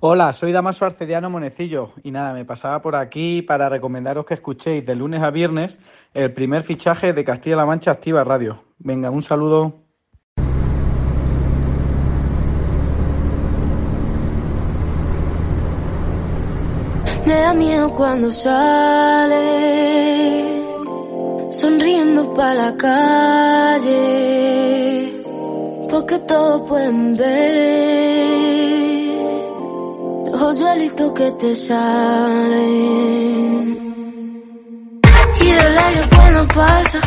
Hola, soy Damaso Arcediano Monecillo y nada, me pasaba por aquí para recomendaros que escuchéis de lunes a viernes el primer fichaje de Castilla-La Mancha Activa Radio. Venga, un saludo. Me da miedo cuando sale, sonriendo para la calle porque todo pueden ver los hoyuelitos que te salen. Y del aire cuando pasa,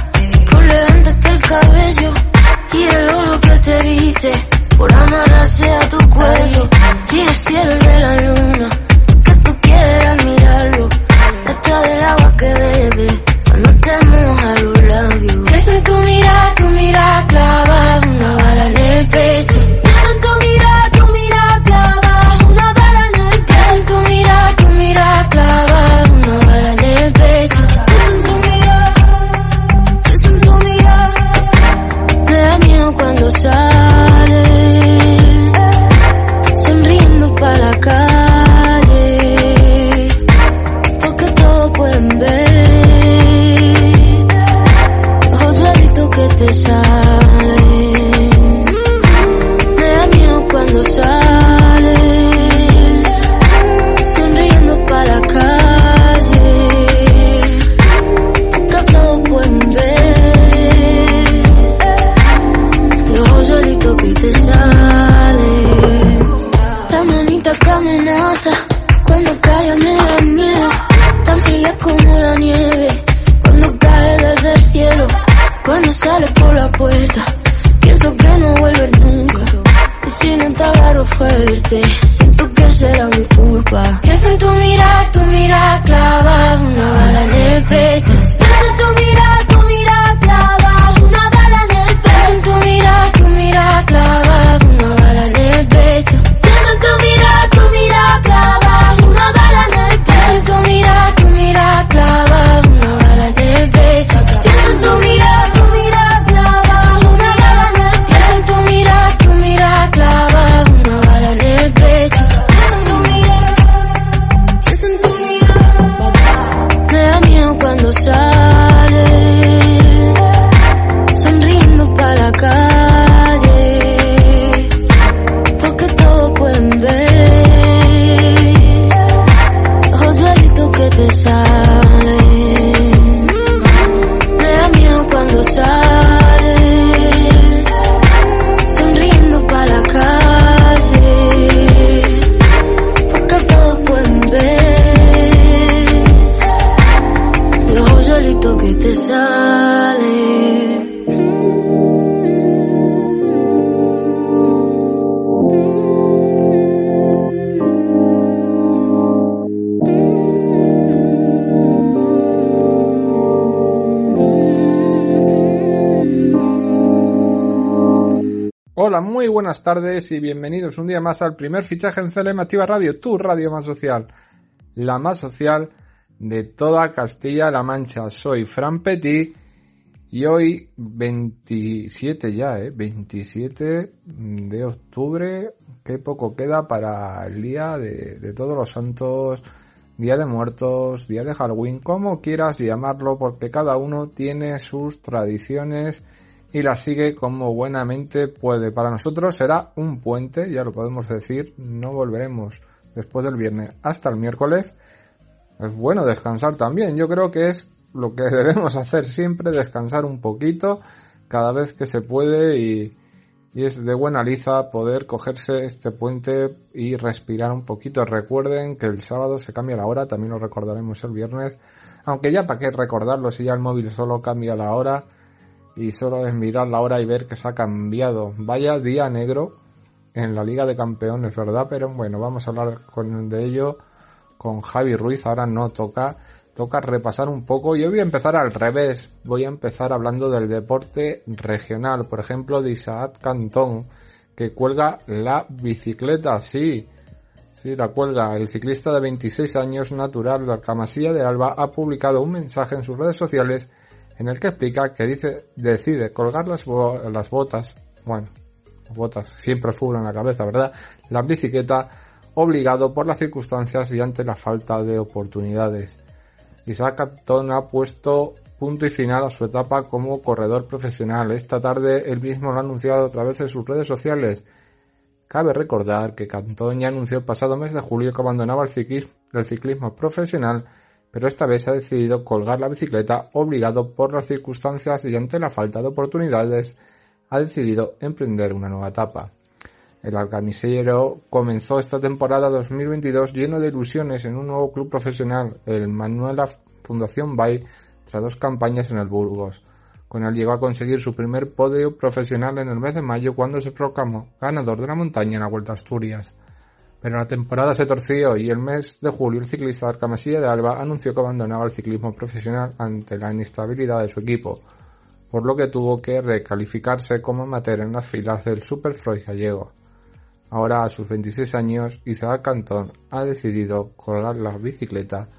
por levantarte el cabello. Y el oro que te viste, por amarrarse a tu cuello. Y el cielo de la luna, que tú quieras mirarlo. Hasta del agua que te agarro fuerte, siento que será mi culpa. Pienso en tu mirada, tu mirada clava una bala en el pecho. Buenas tardes y bienvenidos un día más al primer fichaje en CLM Radio, tu radio más social, la más social de toda Castilla-La Mancha. Soy Fran Petit y hoy 27 ya, ¿eh? 27 de octubre, qué poco queda para el día de todos los santos, día de muertos, día de Halloween, como quieras llamarlo, porque cada uno tiene sus tradiciones y la sigue como buenamente puede. Para nosotros será un puente, ya lo podemos decir, no volveremos después del viernes hasta el miércoles. Es bueno descansar también, yo creo que es lo que debemos hacer siempre, descansar un poquito cada vez que se puede y, es de buena liza poder cogerse este puente y respirar un poquito. Recuerden que el sábado se cambia la hora, también lo recordaremos el viernes, aunque ya para qué recordarlo si ya el móvil solo cambia la hora y solo es mirar la hora y ver que se ha cambiado. Vaya día negro en la Liga de Campeones, ¿verdad? Pero bueno, vamos a hablar con, de ello con Javi Ruiz. Ahora no toca, toca repasar un poco. Yo voy a empezar al revés. Voy a empezar hablando del deporte regional, por ejemplo, de Isaac Cantón, que cuelga la bicicleta, sí. Sí, la cuelga. El ciclista de 26 años, natural de Alcamasilla de Alba, ha publicado un mensaje en sus redes sociales en el que explica que dice, decide colgar las, las botas, bueno, botas siempre fútbol en la cabeza, ¿verdad? La bicicleta obligado por las circunstancias y ante la falta de oportunidades. Isaac Cantón ha puesto punto y final a su etapa como corredor profesional. Esta tarde él mismo lo ha anunciado a través de sus redes sociales. Cabe recordar que Cantón ya anunció el pasado mes de julio que abandonaba el el ciclismo profesional pero esta vez ha decidido colgar la bicicleta obligado por las circunstancias y ante la falta de oportunidades ha decidido emprender una nueva etapa. El alcamisero comenzó esta temporada 2022 lleno de ilusiones en un nuevo club profesional, el Manuela Fundación Bay, tras dos campañas en el Burgos. Con él llegó a conseguir su primer podio profesional en el mes de mayo cuando se proclamó ganador de la montaña en la Vuelta Asturias. Pero la temporada se torció y el mes de julio el ciclista Arcamasilla de Alba anunció que abandonaba el ciclismo profesional ante la inestabilidad de su equipo, por lo que tuvo que recalificarse como amateur en las filas del Superfroy gallego. Ahora a sus 26 años, Isaac Cantón ha decidido colgar la bicicleta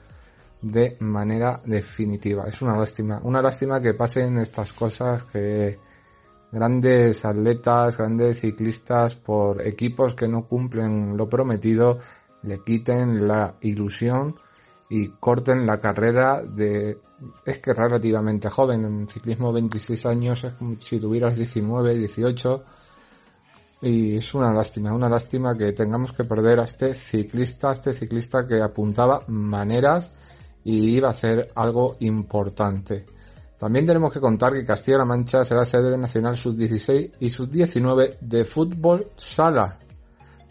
de manera definitiva. Es una lástima, una lástima que pasen estas cosas que grandes atletas, grandes ciclistas por equipos que no cumplen lo prometido, le quiten la ilusión y corten la carrera de es que relativamente joven, en ciclismo 26 años es como si tuvieras 19, 18 y es una lástima, una lástima que tengamos que perder a este ciclista, a este ciclista que apuntaba maneras y iba a ser algo importante. También tenemos que contar que Castilla-La Mancha será sede de Nacional Sub-16 y Sub-19 de fútbol sala.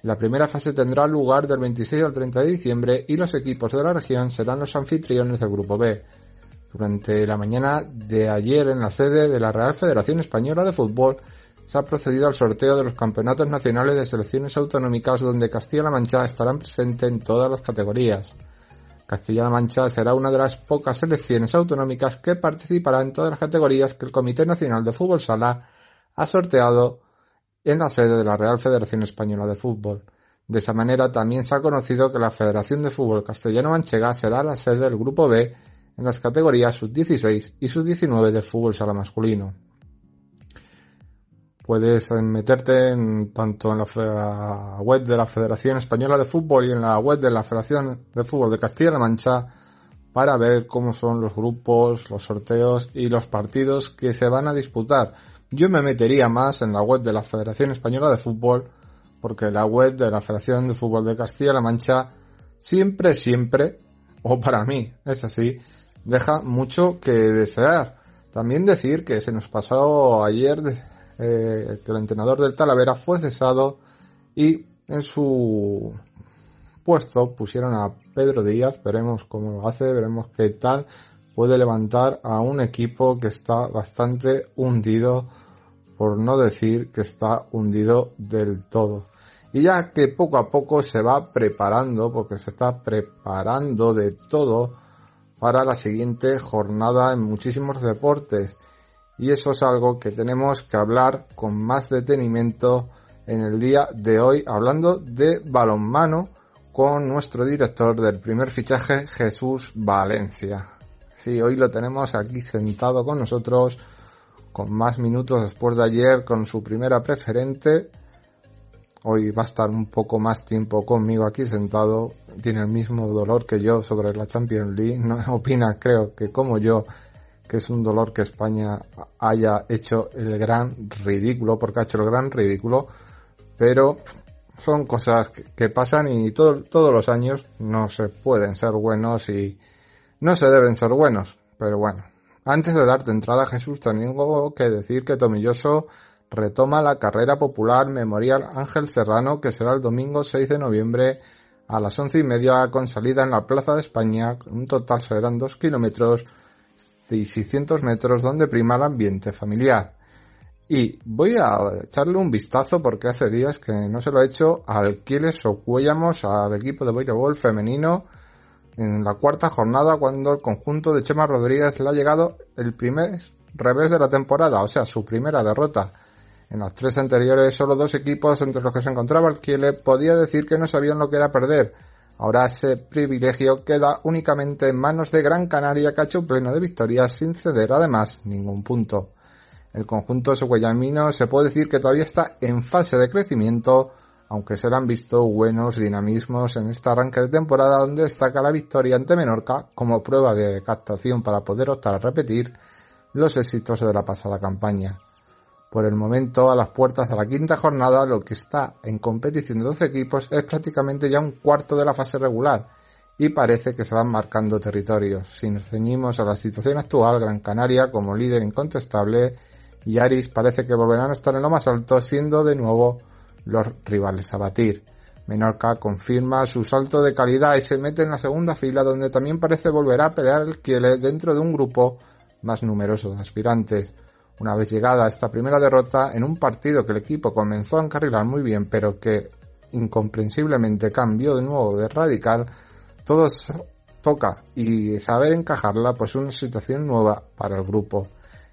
La primera fase tendrá lugar del 26 al 30 de diciembre y los equipos de la región serán los anfitriones del Grupo B. Durante la mañana de ayer en la sede de la Real Federación Española de Fútbol se ha procedido al sorteo de los campeonatos nacionales de selecciones autonómicas donde Castilla-La Mancha estarán presentes en todas las categorías. Castilla-La Mancha será una de las pocas selecciones autonómicas que participará en todas las categorías que el Comité Nacional de Fútbol Sala ha sorteado en la sede de la Real Federación Española de Fútbol. De esa manera también se ha conocido que la Federación de Fútbol Castellano-Manchega será la sede del Grupo B en las categorías sub-16 y sub-19 de fútbol sala masculino. Puedes meterte en, tanto en la web de la Federación Española de Fútbol y en la web de la Federación de Fútbol de Castilla-La Mancha para ver cómo son los grupos, los sorteos y los partidos que se van a disputar. Yo me metería más en la web de la Federación Española de Fútbol porque la web de la Federación de Fútbol de Castilla-La Mancha siempre, siempre, o para mí es así, deja mucho que desear. También decir que se nos pasó ayer eh, que el entrenador del Talavera fue cesado y en su puesto pusieron a Pedro Díaz, veremos cómo lo hace, veremos qué tal. Puede levantar a un equipo que está bastante hundido, por no decir que está hundido del todo. Y ya que poco a poco se va preparando, porque se está preparando de todo para la siguiente jornada en muchísimos deportes y eso es algo que tenemos que hablar con más detenimiento en el día de hoy, hablando de balonmano con nuestro director del primer fichaje, Jesús Valencia. Sí, hoy lo tenemos aquí sentado con nosotros, con más minutos después de ayer, con su primera preferente. Hoy va a estar un poco más tiempo conmigo aquí sentado. Tiene el mismo dolor que yo sobre la Champions League. No opina, creo que como yo, que es un dolor que España haya hecho el gran ridículo, porque ha hecho el gran ridículo, pero son cosas que, pasan y todos los años no se pueden ser buenos y no se deben ser buenos, pero bueno. Antes de darte entrada, Jesús, tengo que decir que Tomilloso retoma la carrera popular Memorial Ángel Serrano, que será el domingo 6 de noviembre a las once y media con salida en la Plaza de España. Un total serán dos kilómetros de 600 metros donde prima el ambiente familiar. Y voy a echarle un vistazo porque hace días que no se lo he hecho al Quiles Ocuellamos, al equipo de voleibol femenino, en la cuarta jornada cuando el conjunto de Chema Rodríguez le ha llegado el primer revés de la temporada, o sea, su primera derrota. En las tres anteriores, solo dos equipos entre los que se encontraba el Kiele podía decir que no sabían lo que era perder. Ahora ese privilegio queda únicamente en manos de Gran Canaria que ha hecho pleno de victorias sin ceder además ningún punto. El conjunto suguayamino se puede decir que todavía está en fase de crecimiento, aunque se le han visto buenos dinamismos en este arranque de temporada donde destaca la victoria ante Menorca como prueba de captación para poder optar a repetir los éxitos de la pasada campaña. Por el momento, a las puertas de la quinta jornada, lo que está en competición de 12 equipos es prácticamente ya un cuarto de la fase regular y parece que se van marcando territorios. Si nos ceñimos a la situación actual, Gran Canaria como líder incontestable y Aris parece que volverán a estar en lo más alto, siendo de nuevo los rivales a batir. Menorca confirma su salto de calidad y se mete en la segunda fila donde también parece volver a pelear el Kiele dentro de un grupo más numeroso de aspirantes. Una vez llegada esta primera derrota en un partido que el equipo comenzó a encarrilar muy bien pero que incomprensiblemente cambió de nuevo de radical, todo toca y saber encajarla pues una situación nueva para el grupo.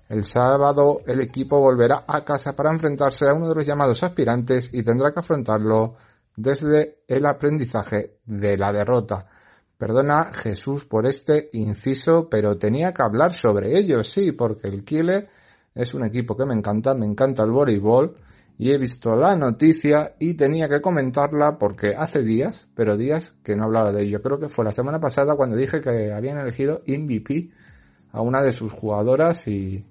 El sábado el equipo volverá a casa para enfrentarse a uno de los llamados aspirantes y tendrá que afrontarlo desde el aprendizaje de la derrota. Perdona Jesús por este inciso, pero tenía que hablar sobre ello, sí, porque el Kiele es un equipo que me encanta, me encanta el voleibol y he visto la noticia y tenía que comentarla porque hace días, pero días que no hablaba de ello. Creo que fue la semana pasada cuando dije que habían elegido MVP a una de sus jugadoras y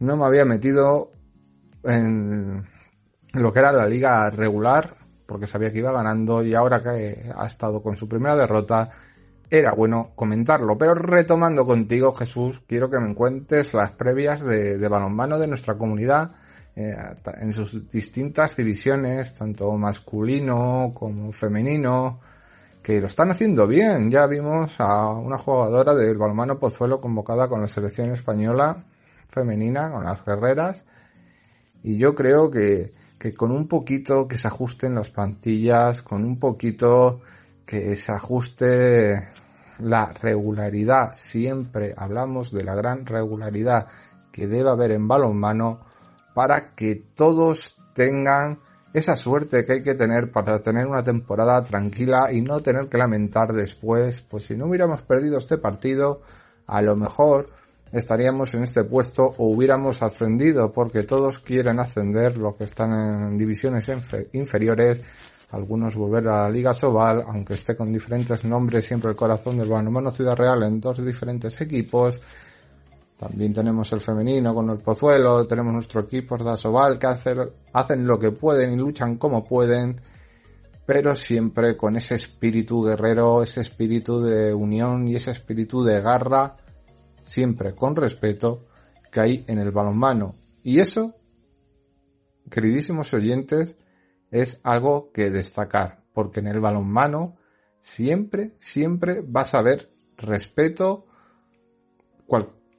no me había metido en lo que era la liga regular, porque sabía que iba ganando y ahora que ha estado con su primera derrota, era bueno comentarlo. Pero retomando contigo, Jesús, quiero que me cuentes las previas de, balonmano de nuestra comunidad eh, en sus distintas divisiones, tanto masculino como femenino, que lo están haciendo bien. Ya vimos a una jugadora del balonmano Pozuelo convocada con la selección española femenina, con las guerreras. Y yo creo que, que con un poquito que se ajusten las plantillas, con un poquito que se ajuste la regularidad. Siempre hablamos de la gran regularidad que debe haber en balonmano para que todos tengan esa suerte que hay que tener para tener una temporada tranquila y no tener que lamentar después, pues si no hubiéramos perdido este partido, a lo mejor estaríamos en este puesto o hubiéramos ascendido porque todos quieren ascender los que están en divisiones inferiores algunos volver a la Liga Sobal, aunque esté con diferentes nombres, siempre el corazón del balonmano Ciudad Real en dos diferentes equipos. También tenemos el femenino con el Pozuelo, tenemos nuestro equipo de Sobal que hacen lo que pueden y luchan como pueden, pero siempre con ese espíritu guerrero, ese espíritu de unión y ese espíritu de garra siempre con respeto que hay en el balonmano. Y eso, queridísimos oyentes, es algo que destacar, porque en el balonmano siempre, siempre vas a ver respeto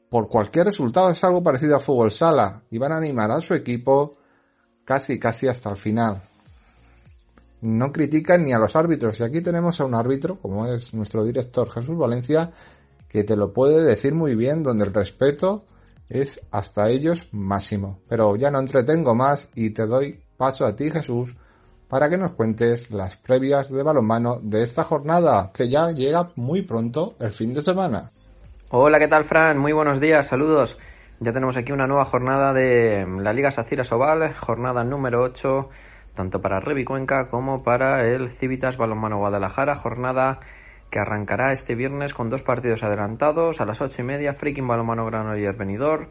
por cualquier resultado. Es algo parecido a fútbol sala y van a animar a su equipo casi, casi hasta el final. No critican ni a los árbitros. Y aquí tenemos a un árbitro, como es nuestro director Jesús Valencia, que te lo puede decir muy bien, donde el respeto es hasta ellos máximo. Pero ya no entretengo más y te doy paso a ti Jesús para que nos cuentes las previas de balonmano de esta jornada, que ya llega muy pronto el fin de semana. Hola, ¿qué tal Fran? Muy buenos días, saludos. Ya tenemos aquí una nueva jornada de la Liga Sacira Sobal, jornada número 8, tanto para Revi Cuenca como para el Civitas Balonmano Guadalajara, jornada que arrancará este viernes con dos partidos adelantados. A las ocho y media, Freaking Balomano Granollers Benidorm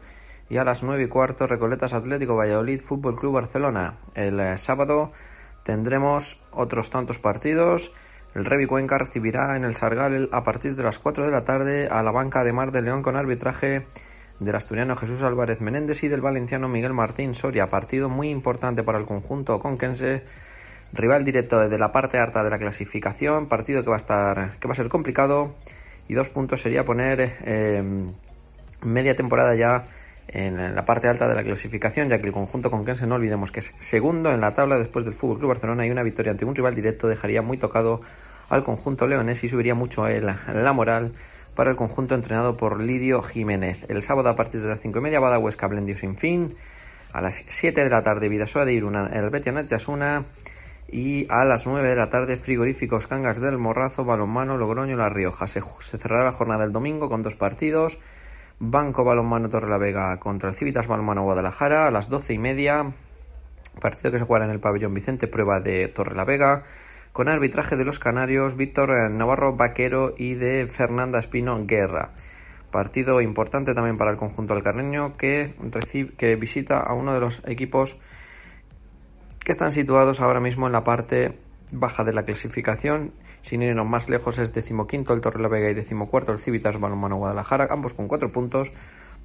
y a las nueve y cuarto, Recoletas Atlético Valladolid Fútbol Club Barcelona. El eh, sábado tendremos otros tantos partidos. El Revi Cuenca recibirá en el Sargal a partir de las 4 de la tarde a la banca de Mar de León con arbitraje del asturiano Jesús Álvarez Menéndez y del valenciano Miguel Martín Soria. Partido muy importante para el conjunto conquense rival directo de la parte alta de la clasificación, partido que va a estar, que va a ser complicado y dos puntos sería poner eh, media temporada ya en la parte alta de la clasificación, ya que el conjunto conquense no olvidemos que es segundo en la tabla después del Fútbol Club Barcelona y una victoria ante un rival directo dejaría muy tocado al conjunto leonés y subiría mucho la moral para el conjunto entrenado por Lidio Jiménez. El sábado a partir de las 5 y media, Bada Huesca Blendio sin fin. A las 7 de la tarde, Vidasoa de Iruna, el Betia Yasuna. Y a las 9 de la tarde, Frigoríficos Cangas del Morrazo, Balonmano, Logroño, La Rioja. Se, cerrará la jornada del domingo con dos partidos. Banco Balonmano Torre la Vega contra el Civitas Balonmano Guadalajara a las 12 y media. Partido que se jugará en el pabellón Vicente Prueba de Torre la Vega con arbitraje de los canarios Víctor Navarro Vaquero y de Fernanda Espino Guerra. Partido importante también para el conjunto alcarreño que, que visita a uno de los equipos que están situados ahora mismo en la parte baja de la clasificación. Sin irnos más lejos es decimoquinto el Torre la Vega y decimocuarto el Civitas Balonmano Guadalajara, ambos con cuatro puntos.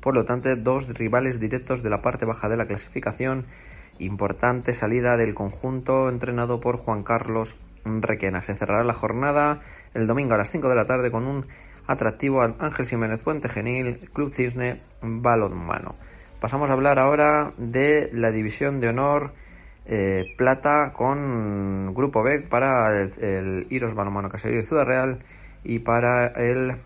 Por lo tanto, dos rivales directos de la parte baja de la clasificación. Importante salida del conjunto entrenado por Juan Carlos Requena. Se cerrará la jornada el domingo a las 5 de la tarde con un atractivo Ángel Jiménez Puente Genil, Club Cisne Balonmano. Pasamos a hablar ahora de la división de honor eh, plata con Grupo B para el, Iros Balonmano Caserío de Ciudad Real y para el,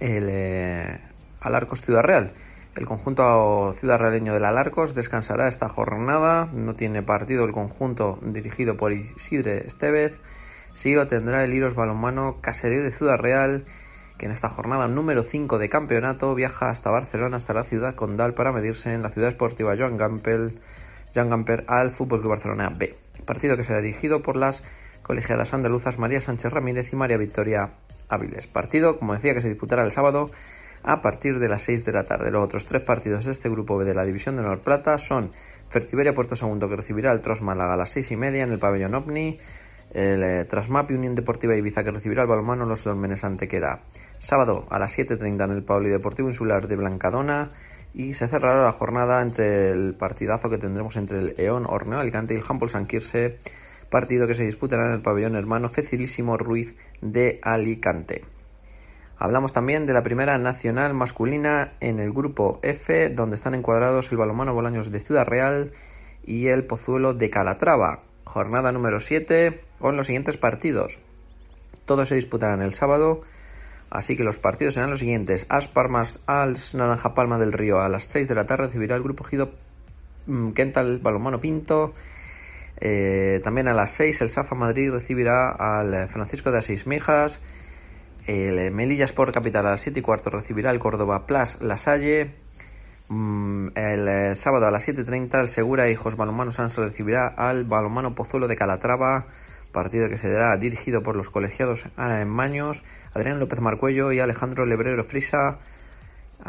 el eh, Alarcos Ciudad Real. El conjunto ciudad realeño del Alarcos descansará esta jornada. No tiene partido el conjunto dirigido por Isidre Estevez. Sí lo tendrá el Iros Balonmano Caserío de Ciudad Real, que en esta jornada número 5 de campeonato viaja hasta Barcelona, hasta la ciudad condal, para medirse en la ciudad esportiva Joan Gamper, Joan Gamper al Fútbol Club Barcelona B. Partido que será dirigido por las colegiadas andaluzas María Sánchez Ramírez y María Victoria Áviles. Partido, como decía, que se disputará el sábado a partir de las 6 de la tarde. Los otros tres partidos de este grupo B de la División de Honor Plata son Fertiberia Puerto Segundo que recibirá el Tros Málaga a las 6 y media en el pabellón OVNI, el eh, Trasmap Unión Deportiva Ibiza que recibirá el balonmano Los Dolmenes Antequera. Sábado a las 7.30 en el Polideportivo Insular de Blancadona y se cerrará la jornada entre el partidazo que tendremos entre el Eón Horneo Alicante y el Hampol San Quirse, partido que se disputará en el pabellón hermano Fecilísimo Ruiz de Alicante. Hablamos también de la primera nacional masculina en el grupo F, donde están encuadrados el balonmano Bolaños de Ciudad Real y el Pozuelo de Calatrava. Jornada número 7 con los siguientes partidos. Todos se disputarán el sábado, así que los partidos serán los siguientes. Asparmas als Naranja Palma del Río a las 6 de la tarde recibirá el grupo Gido Kental mm, Balonmano Pinto. Eh, también a las 6 el Safa Madrid recibirá al Francisco de Asís Mijas. El Melilla Sport Capital a las 7 y cuarto recibirá el Córdoba Plus La Salle. Mm, el eh, sábado a las 7.30 el Segura Hijos Balonmano Sanso recibirá al Balonmano Pozuelo de Calatrava, partido que será dirigido por los colegiados Ana Maños, Adrián López Marcuello y Alejandro Lebrero Frisa.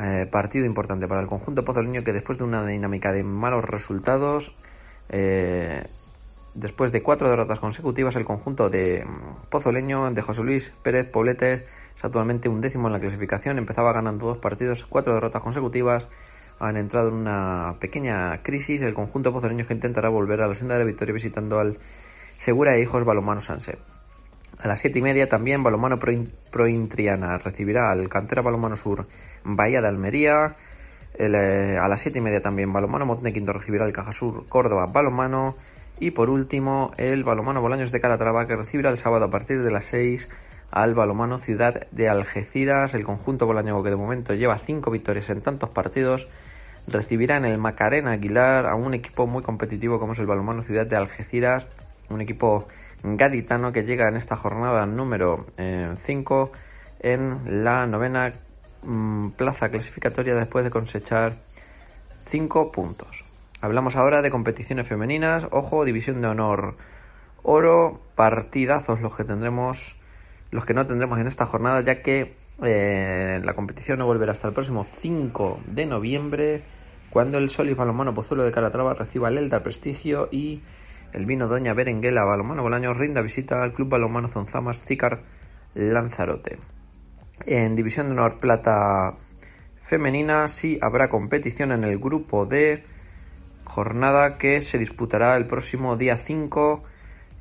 Eh, partido importante para el conjunto pozoleño que después de una dinámica de malos resultados eh, Después de cuatro derrotas consecutivas, el conjunto de mm, Pozoleño de José Luis Pérez Poblete es actualmente un décimo en la clasificación. Empezaba ganando dos partidos, cuatro derrotas consecutivas. Han entrado en una pequeña crisis. El conjunto pozoleño que intentará volver a la senda de la victoria visitando al Segura e Hijos Balomano Sanse. A las siete y media también Balomano Prointriana recibirá al Cantera Balomano Sur Bahía de Almería. Eh, a las siete y media también Balomano Montequinto recibirá el Caja Sur Córdoba Balomano. Y por último, el balomano Bolaños de Calatrava que recibirá el sábado a partir de las 6 al balomano Ciudad de Algeciras. El conjunto bolañego que de momento lleva 5 victorias en tantos partidos recibirá en el Macarena Aguilar a un equipo muy competitivo como es el balomano Ciudad de Algeciras, un equipo gaditano que llega en esta jornada número 5 eh, en la novena mm, plaza clasificatoria después de cosechar 5 puntos. Hablamos ahora de competiciones femeninas. Ojo, división de honor oro, partidazos los que tendremos, los que no tendremos en esta jornada, ya que eh, la competición no volverá hasta el próximo 5 de noviembre, cuando el Solis Balomano Pozuelo de Calatrava reciba el Elda Prestigio y el vino Doña Berenguela Balomano Bolaño rinda visita al Club Balomano Zonzamas Zícar Lanzarote. En división de honor plata femenina sí habrá competición en el grupo de jornada que se disputará el próximo día 5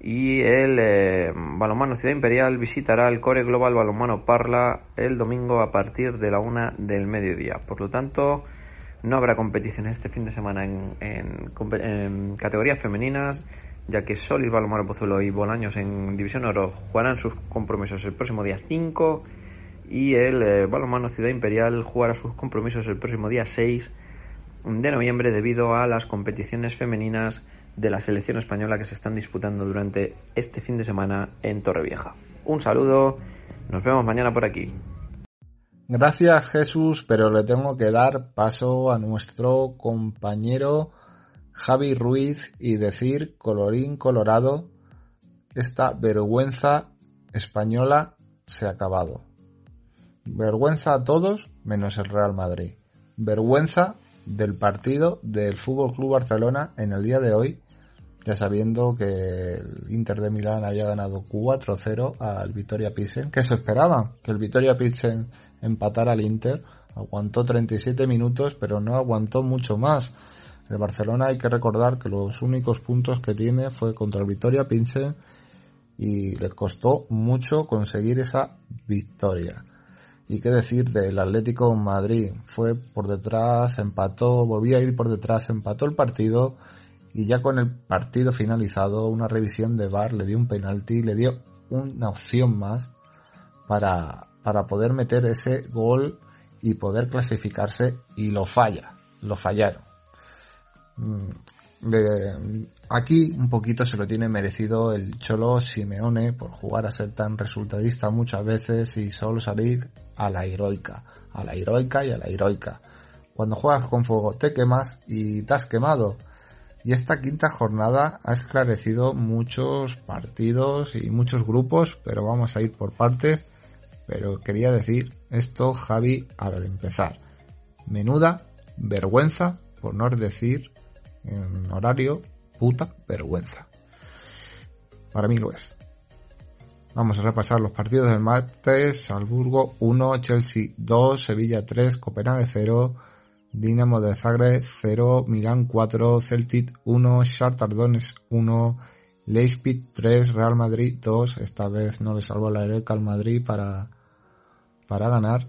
y el eh, Balonmano Ciudad Imperial visitará el Core Global Balonmano Parla el domingo a partir de la una del mediodía. Por lo tanto, No habrá competiciones este fin de semana en, categorías femeninas, ya que Solís Balomar Pozuelo y Bolaños en División Oro jugarán sus compromisos el próximo día 5 y el eh, Balomano Ciudad Imperial jugará sus compromisos el próximo día 6 de noviembre debido a las competiciones femeninas de la selección española que se están disputando durante este fin de semana en Torrevieja. Un saludo, nos vemos mañana por aquí. Gracias Jesús, pero le tengo que dar paso a nuestro compañero Javi Ruiz y decir, colorín colorado, esta vergüenza española se ha acabado. Vergüenza a todos menos el Real Madrid. Vergüenza del partido del Fútbol Club Barcelona en el día de hoy, ya sabiendo que el Inter de Milán había ganado 4-0 al Vitoria Pilsen, que se esperaba que el Vitoria Pilsen empatara al Inter, aguantó 37 minutos, pero no aguantó mucho más. El Barcelona hay que recordar que los únicos puntos que tiene fue contra el Vitoria Pilsen y le costó mucho conseguir esa victoria. Y qué decir del Atlético Madrid. Fue por detrás, empató, volvía a ir por detrás, empató el partido y ya con el partido finalizado, una revisión de VAR le dio un penalti, le dio una opción más para, para poder meter ese gol y poder clasificarse y lo falla, lo fallaron. Mm, aquí un poquito se lo tiene merecido el Cholo Simeone por jugar a ser tan resultadista muchas veces y solo salir a la heroica, a la heroica y a la heroica. Cuando juegas con fuego te quemas y te has quemado. Y esta quinta jornada ha esclarecido muchos partidos y muchos grupos, pero vamos a ir por partes. Pero quería decir esto, Javi, al empezar. Menuda vergüenza, por no decir en horario, puta vergüenza. Para mí lo es. Vamos a repasar los partidos del martes. Salzburgo 1, Chelsea 2, Sevilla 3, Copenhague 0, Dinamo de Zagreb 0, Milán 4, Celtic 1, Shakhtar Donetsk 1, Leipzig 3, Real Madrid 2. Esta vez no le salvó la Eureka al Madrid para, para ganar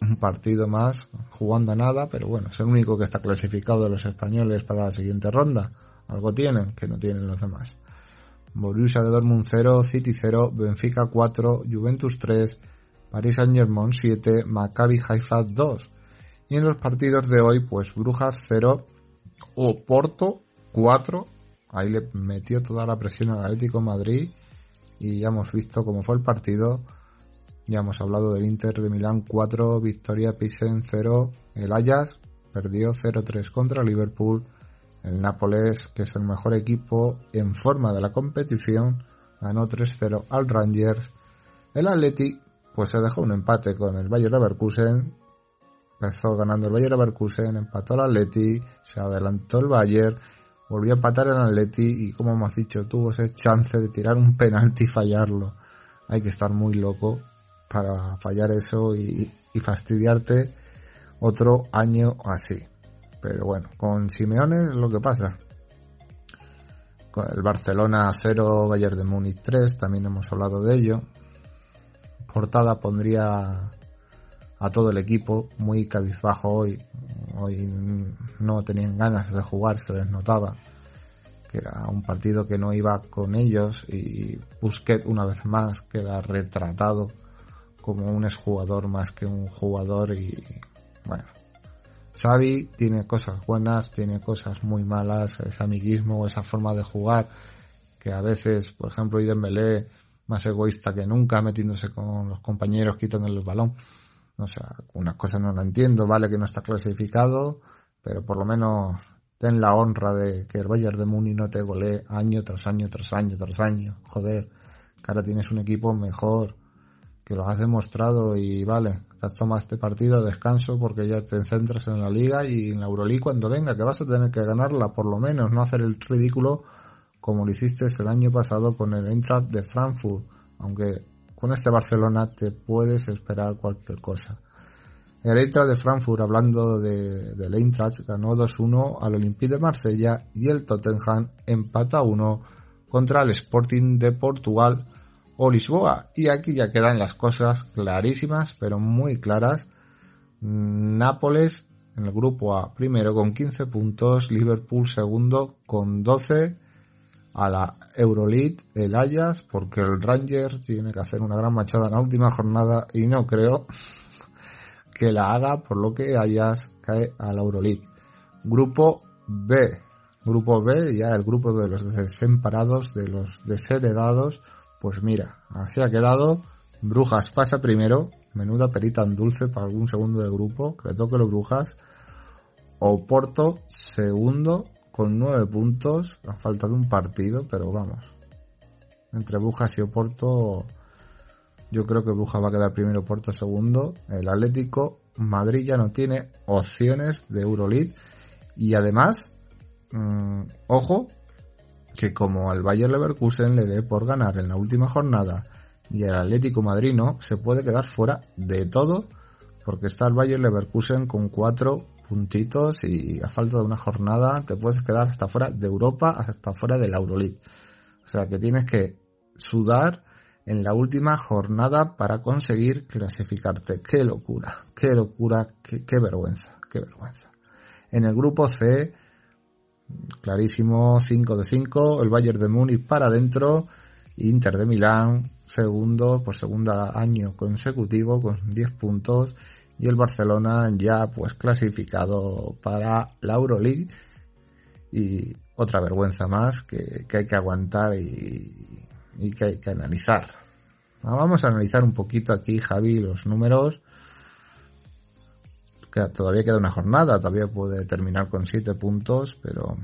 un partido más jugando a nada, pero bueno, es el único que está clasificado de los españoles para la siguiente ronda. Algo tienen que no tienen los demás. Borussia de Dortmund 0, City 0, Benfica 4, Juventus 3, Paris Saint-Germain 7, Maccabi Haifa 2. Y en los partidos de hoy, pues Brujas 0, Oporto 4, ahí le metió toda la presión al Atlético Madrid y ya hemos visto cómo fue el partido. Ya hemos hablado del Inter de Milán 4, Victoria Pisen 0, el Ajax perdió 0-3 contra Liverpool el Nápoles, que es el mejor equipo en forma de la competición, ganó 3-0 al Rangers. El Atleti, pues se dejó un empate con el Bayer Leverkusen. Empezó ganando el Bayer Leverkusen, empató el Atleti, se adelantó el Bayer, volvió a empatar el Atleti y como hemos dicho, tuvo ese chance de tirar un penalti y fallarlo. Hay que estar muy loco para fallar eso y, fastidiarte otro año así. Pero bueno, con Simeone es lo que pasa. Con el Barcelona 0, Bayern de Múnich 3, también hemos hablado de ello. Portada pondría a todo el equipo muy cabizbajo hoy. Hoy no tenían ganas de jugar, se les notaba que era un partido que no iba con ellos y Busquets una vez más queda retratado como un exjugador más que un jugador y bueno, Xavi tiene cosas buenas, tiene cosas muy malas, ese amiguismo, esa forma de jugar que a veces, por ejemplo, Iden más egoísta que nunca, metiéndose con los compañeros, quitándole el balón. O sea, unas cosas no la entiendo, vale que no está clasificado, pero por lo menos ten la honra de que el Bayern de Muni no te golee año tras año tras año tras año. Joder, que ahora tienes un equipo mejor, que lo has demostrado y vale, te tomas este partido, descanso porque ya te centras en la liga y en la Euroleague cuando venga, que vas a tener que ganarla por lo menos, no hacer el ridículo como lo hiciste el año pasado con el Eintracht de Frankfurt, aunque con este Barcelona te puedes esperar cualquier cosa. El Eintracht de Frankfurt, hablando de, del Eintracht, ganó 2-1 al Olympique de Marsella y el Tottenham empata 1 contra el Sporting de Portugal o Lisboa. Y aquí ya quedan las cosas clarísimas, pero muy claras. Nápoles en el grupo A primero con 15 puntos, Liverpool segundo con 12 a la Euroleague el Ajax porque el Ranger tiene que hacer una gran machada en la última jornada y no creo que la haga por lo que Ajax cae a la Euroleague. Grupo B. Grupo B, ya el grupo de los desemparados, de los desheredados, pues mira, así ha quedado. Brujas pasa primero, menuda perita en dulce para algún segundo de grupo, que le toque los Brujas. Oporto segundo con nueve puntos, a falta de un partido, pero vamos. Entre Brujas y Oporto, yo creo que Brujas va a quedar primero, Oporto segundo. El Atlético Madrid ya no tiene opciones de Euroleague y además, mm, ojo, que como al Bayer Leverkusen le dé por ganar en la última jornada y el Atlético Madrid no, se puede quedar fuera de todo porque está el Bayer Leverkusen con cuatro puntitos y a falta de una jornada te puedes quedar hasta fuera de Europa, hasta fuera de la Euroleague. O sea que tienes que sudar en la última jornada para conseguir clasificarte. Qué locura, qué locura, qué, qué vergüenza, qué vergüenza. En el grupo C, clarísimo, 5 de 5, el Bayern de Múnich para adentro, Inter de Milán, segundo por segunda año consecutivo con 10 puntos y el Barcelona ya pues clasificado para la Euroleague y otra vergüenza más que, hay que aguantar y, y, que hay que analizar. Vamos a analizar un poquito aquí Javi los números que todavía queda una jornada, todavía puede terminar con 7 puntos, pero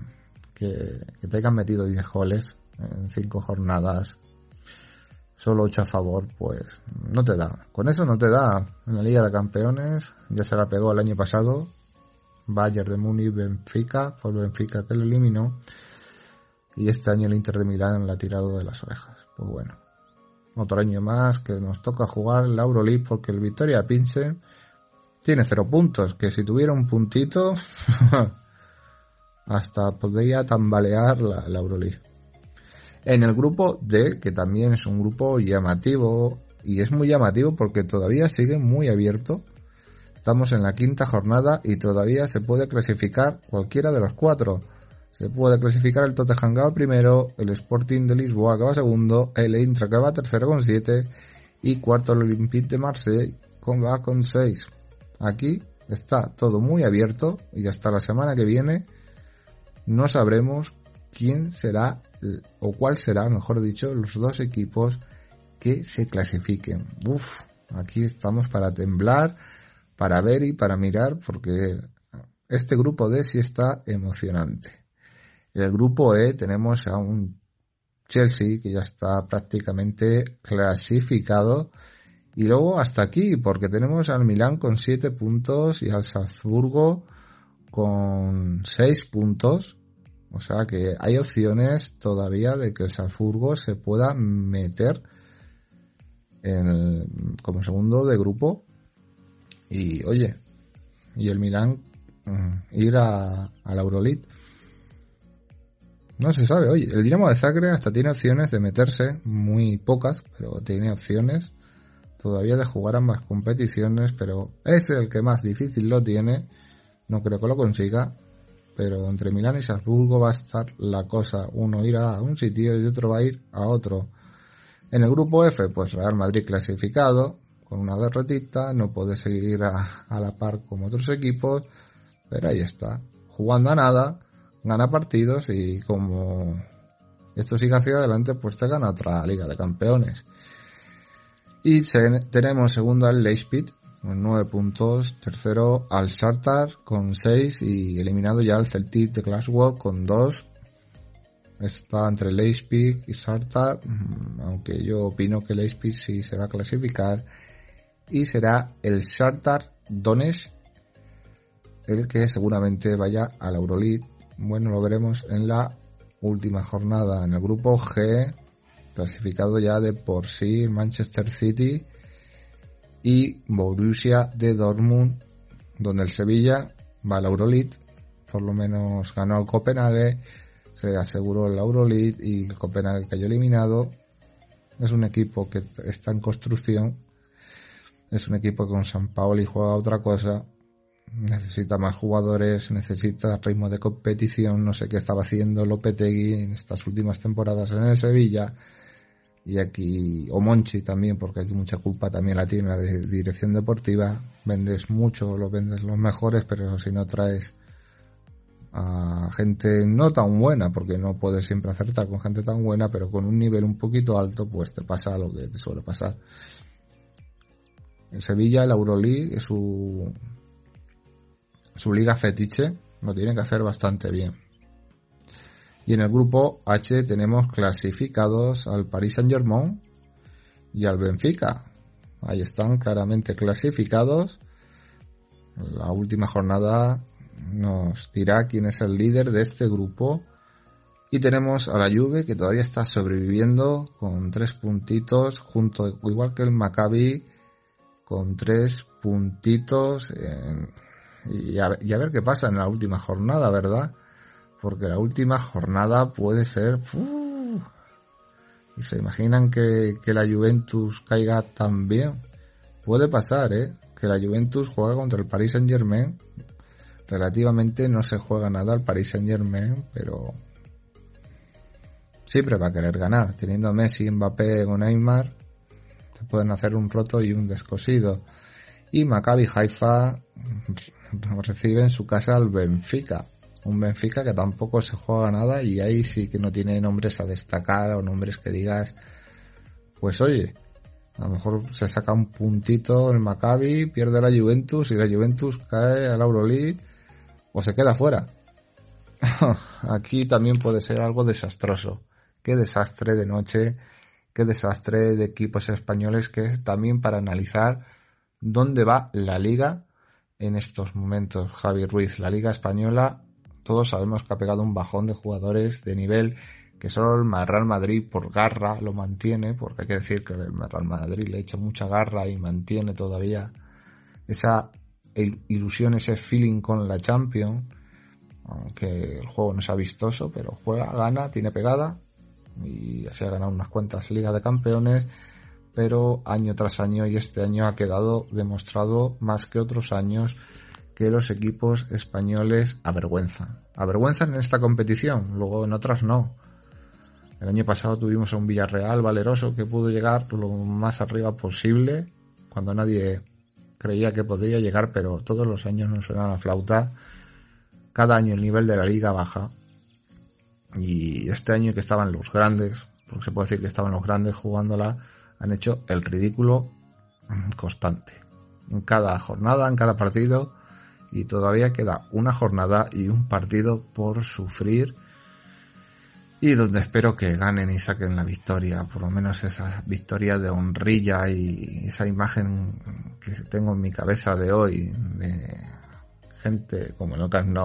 que, que te hayan metido 10 goles en 5 jornadas solo 8 a favor, pues no te da. Con eso no te da. En la Liga de Campeones ya se la pegó el año pasado. Bayern de Múnich, Benfica, fue el Benfica que lo eliminó. Y este año el Inter de Milán la ha tirado de las orejas. Pues bueno, otro año más que nos toca jugar la Euroleague porque el Victoria Pinche tiene cero puntos. Que si tuviera un puntito, hasta podría tambalear la, la Euroleague. En el grupo D, que también es un grupo llamativo, y es muy llamativo porque todavía sigue muy abierto. Estamos en la quinta jornada y todavía se puede clasificar cualquiera de los cuatro. Se puede clasificar el Tottenham que primero, el Sporting de Lisboa que va segundo, el Intra que va tercero con siete y cuarto el Olympique de Marseille con va con seis. Aquí está todo muy abierto y hasta la semana que viene no sabremos quién será o cuál será, mejor dicho, los dos equipos que se clasifiquen. Uf, aquí estamos para temblar, para ver y para mirar, porque este grupo D sí está emocionante. El grupo E tenemos a un Chelsea que ya está prácticamente clasificado. Y luego hasta aquí, porque tenemos al Milán con 7 puntos y al Salzburgo con 6 puntos. O sea que hay opciones todavía de que el Salzburgo se pueda meter en como segundo de grupo. Y oye, y el Milán mm, ir a, a la Euroleague. No se sabe, oye, el Dinamo de Zagreb hasta tiene opciones de meterse, muy pocas, pero tiene opciones todavía de jugar ambas competiciones, pero es el que más difícil lo tiene, no creo que lo consiga, pero entre Milán y Salzburgo va a estar la cosa. Uno irá a un sitio y otro va a ir a otro. En el grupo F, pues Real Madrid clasificado, con una derrotita, no puede seguir a, la par como otros equipos, pero ahí está, jugando a nada, gana partidos y como esto sigue hacia adelante, pues te gana otra Liga de Campeones. Y tenemos segundo al Leipzig con 9 puntos. Tercero al Sartar con 6 y eliminado ya al Celtic de Glasgow con 2. Está entre Leipzig y Sartar, mm, aunque yo opino que Leipzig sí se va a clasificar. Y será el Sartar Donetsk el que seguramente vaya a la Euroleague. Bueno, lo veremos en la última jornada en el grupo G, clasificado ya de por sí Manchester City y Borussia de Dortmund, donde el Sevilla va al Euroleague, por lo menos ganó el Copenhague, se aseguró el Euroleague y el Copenhague cayó eliminado. Es un equipo que está en construcción, es un equipo que con San Paoli juega otra cosa necesita más jugadores, necesita ritmo de competición, no sé qué estaba haciendo Lopetegui en estas últimas temporadas en el Sevilla y aquí, o Monchi también, porque aquí mucha culpa también la tiene la de dirección deportiva, vendes mucho, lo vendes los mejores, pero si no traes a gente no tan buena, porque no puedes siempre acertar con gente tan buena, pero con un nivel un poquito alto, pues te pasa lo que te suele pasar. En Sevilla, el Euroleague es su, su liga fetiche, lo tiene que hacer bastante bien. Y en el grupo H tenemos clasificados al Paris Saint Germain y al Benfica. Ahí están claramente clasificados. La última jornada nos dirá quién es el líder de este grupo. Y tenemos a la Juve que todavía está sobreviviendo con tres puntitos, junto igual que el Maccabi, con tres puntitos. y a ver qué pasa en la última jornada, ¿verdad? Porque la última jornada puede ser... y se imaginan que, que, la Juventus caiga tan bien. Puede pasar, ¿eh? Que la Juventus juega contra el Paris Saint Germain. Relativamente no se juega nada al Paris Saint Germain, pero siempre va a querer ganar. Teniendo a Messi, Mbappé o Neymar, se pueden hacer un roto y un descosido. Y Maccabi Haifa recibe en su casa al Benfica un Benfica que tampoco se juega nada y ahí sí que no tiene nombres a destacar o nombres que digas, pues oye, a lo mejor se saca un puntito el Maccabi, pierde la Juventus y la Juventus cae al Euroleague o se queda fuera. Aquí también puede ser algo desastroso. Qué desastre de noche, qué desastre de equipos españoles que es también para analizar dónde va la liga en estos momentos. Javier Ruiz, la liga española todos sabemos que ha pegado un bajón de jugadores de nivel que solo el Real Madrid por garra lo mantiene, porque hay que decir que el Real Madrid le echa mucha garra y mantiene todavía esa ilusión, ese feeling con la Champions, aunque el juego no sea vistoso, pero juega, gana, tiene pegada y se ha ganado unas cuantas ligas de campeones, pero año tras año y este año ha quedado demostrado más que otros años que los equipos españoles avergüenzan. Avergüenzan en esta competición, luego en otras no. El año pasado tuvimos a un Villarreal valeroso que pudo llegar lo más arriba posible cuando nadie creía que podría llegar, pero todos los años nos suenan a flauta. Cada año el nivel de la liga baja. Y este año que estaban los grandes, porque se puede decir que estaban los grandes jugándola, han hecho el ridículo constante. En cada jornada, en cada partido, y todavía queda una jornada y un partido por sufrir y donde espero que ganen y saquen la victoria, por lo menos esa victoria de honrilla y esa imagen que tengo en mi cabeza de hoy de gente como Camp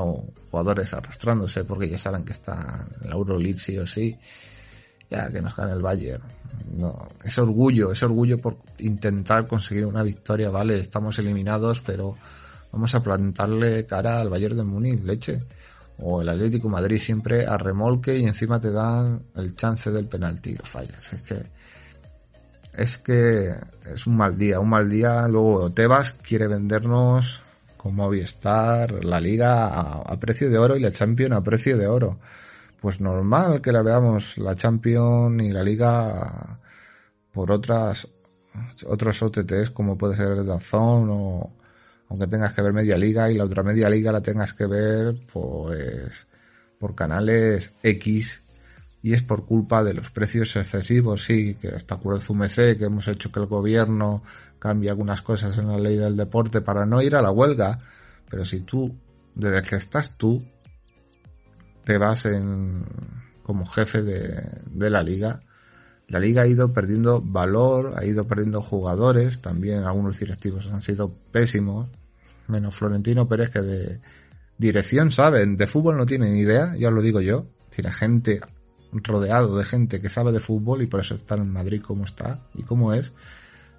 jugadores arrastrándose porque ya saben que está en la Euroleague sí o sí, ya que nos gane el Bayern. No, ese orgullo, ese orgullo por intentar conseguir una victoria, vale, estamos eliminados, pero vamos a plantarle cara al Bayern de Múnich, leche. O el Atlético Madrid siempre a remolque y encima te dan el chance del penalti lo fallas. Es que es que es un mal día, un mal día. Luego Tebas quiere vendernos como Movistar la liga a, precio de oro y la Champions a precio de oro. Pues normal que la veamos la Champions y la liga por otras otros OTTs como puede ser Dazón o, aunque tengas que ver media liga y la otra media liga la tengas que ver pues por canales X. Y es por culpa de los precios excesivos, sí, que está UMC, que hemos hecho que el gobierno cambie algunas cosas en la ley del deporte para no ir a la huelga, pero si tú, desde que estás tú, te vas en, como jefe de la liga, la liga ha ido perdiendo valor, ha ido perdiendo jugadores, también algunos directivos han sido pésimos, menos Florentino Pérez que de dirección saben, de fútbol no tienen idea, ya lo digo yo, si la gente rodeado de gente que sabe de fútbol y por eso está en Madrid como está y como es,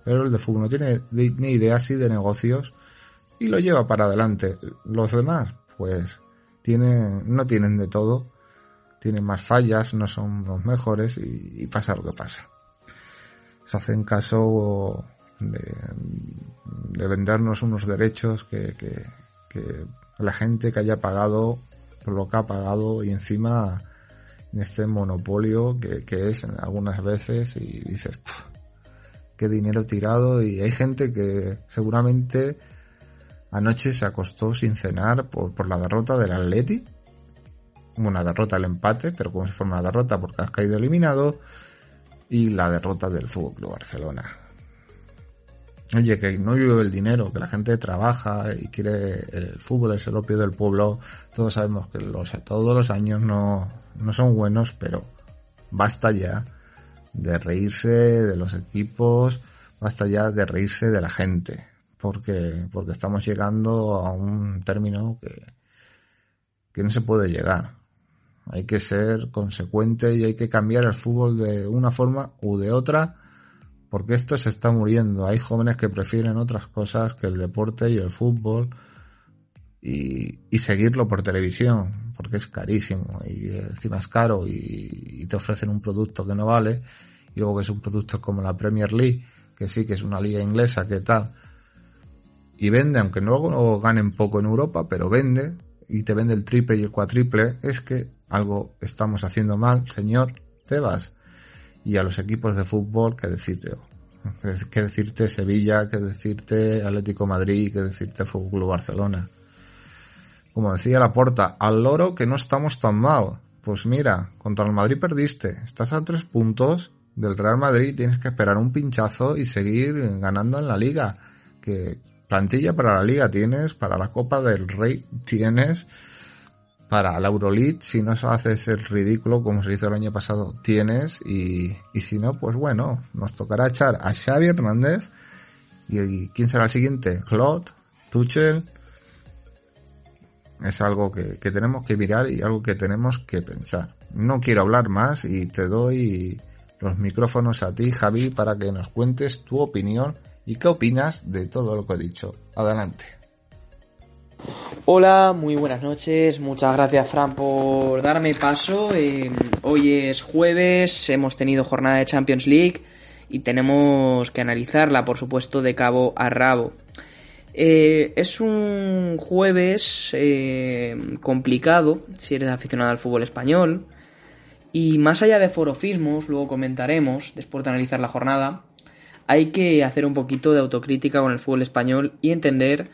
pero el de fútbol no tiene ni idea así de negocios y lo lleva para adelante. Los demás, pues, tienen, no tienen de todo, tienen más fallas, no son los mejores y, y pasa lo que pasa. Se hacen caso de, de vendernos unos derechos que, la gente que haya pagado por lo que ha pagado y encima en este monopolio que, que es algunas veces y dices, qué dinero tirado y hay gente que seguramente anoche se acostó sin cenar por, por la derrota del Atleti, una derrota al empate, pero como si fuera una derrota porque has caído eliminado. Y la derrota del Fútbol Club Barcelona. Oye, que no llueve el dinero, que la gente trabaja y quiere el fútbol es el opio del pueblo. Todos sabemos que los, todos los años no, no son buenos, pero basta ya de reírse de los equipos, basta ya de reírse de la gente, porque, porque estamos llegando a un término que, que no se puede llegar. Hay que ser consecuente y hay que cambiar el fútbol de una forma u de otra porque esto se está muriendo. Hay jóvenes que prefieren otras cosas que el deporte y el fútbol y, seguirlo por televisión, porque es carísimo y encima es caro y, te ofrecen un producto que no vale y luego que es un producto como la Premier League, que sí que es una liga inglesa, que tal, y vende, aunque luego ganen poco en Europa, pero vende y te vende el triple y el cuatriple, es que algo estamos haciendo mal, señor Tebas y a los equipos de fútbol que decirte que decirte Sevilla, que decirte Atlético Madrid, que decirte Fútbol Club Barcelona. Como decía la porta, al loro que no estamos tan mal. Pues mira, contra el Madrid perdiste, estás a tres puntos del Real Madrid, tienes que esperar un pinchazo y seguir ganando en la liga. Que plantilla para la liga tienes, para la Copa del Rey tienes, para la Euroleague, si no haces el ridículo como se hizo el año pasado, tienes y, y si no, pues bueno, nos tocará echar a Xavi Hernández y, ¿quién será el siguiente? Claude, Tuchel. Es algo que, que tenemos que mirar y algo que tenemos que pensar. No quiero hablar más y te doy los micrófonos a ti, Javi, para que nos cuentes tu opinión y qué opinas de todo lo que he dicho. Adelante. Hola, muy buenas noches. Muchas gracias, Fran, por darme paso. Eh, hoy es jueves, hemos tenido jornada de Champions League y tenemos que analizarla, por supuesto, de cabo a rabo. Eh, es un jueves eh, complicado si eres aficionado al fútbol español. Y más allá de forofismos, luego comentaremos, después de analizar la jornada, hay que hacer un poquito de autocrítica con el fútbol español y entender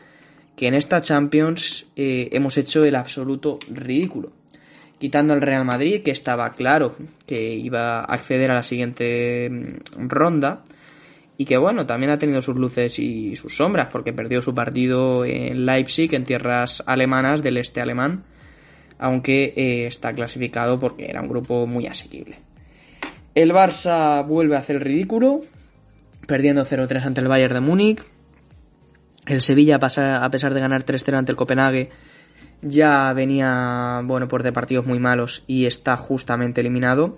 que en esta Champions eh, hemos hecho el absoluto ridículo. Quitando al Real Madrid, que estaba claro que iba a acceder a la siguiente mm, ronda. Y que bueno, también ha tenido sus luces y sus sombras, porque perdió su partido en Leipzig, en tierras alemanas del este alemán, aunque eh, está clasificado porque era un grupo muy asequible. El Barça vuelve a hacer el ridículo, perdiendo 0-3 ante el Bayern de Múnich, el Sevilla, pasa, a pesar de ganar 3-0 ante el Copenhague, ya venía, bueno, por de partidos muy malos y está justamente eliminado.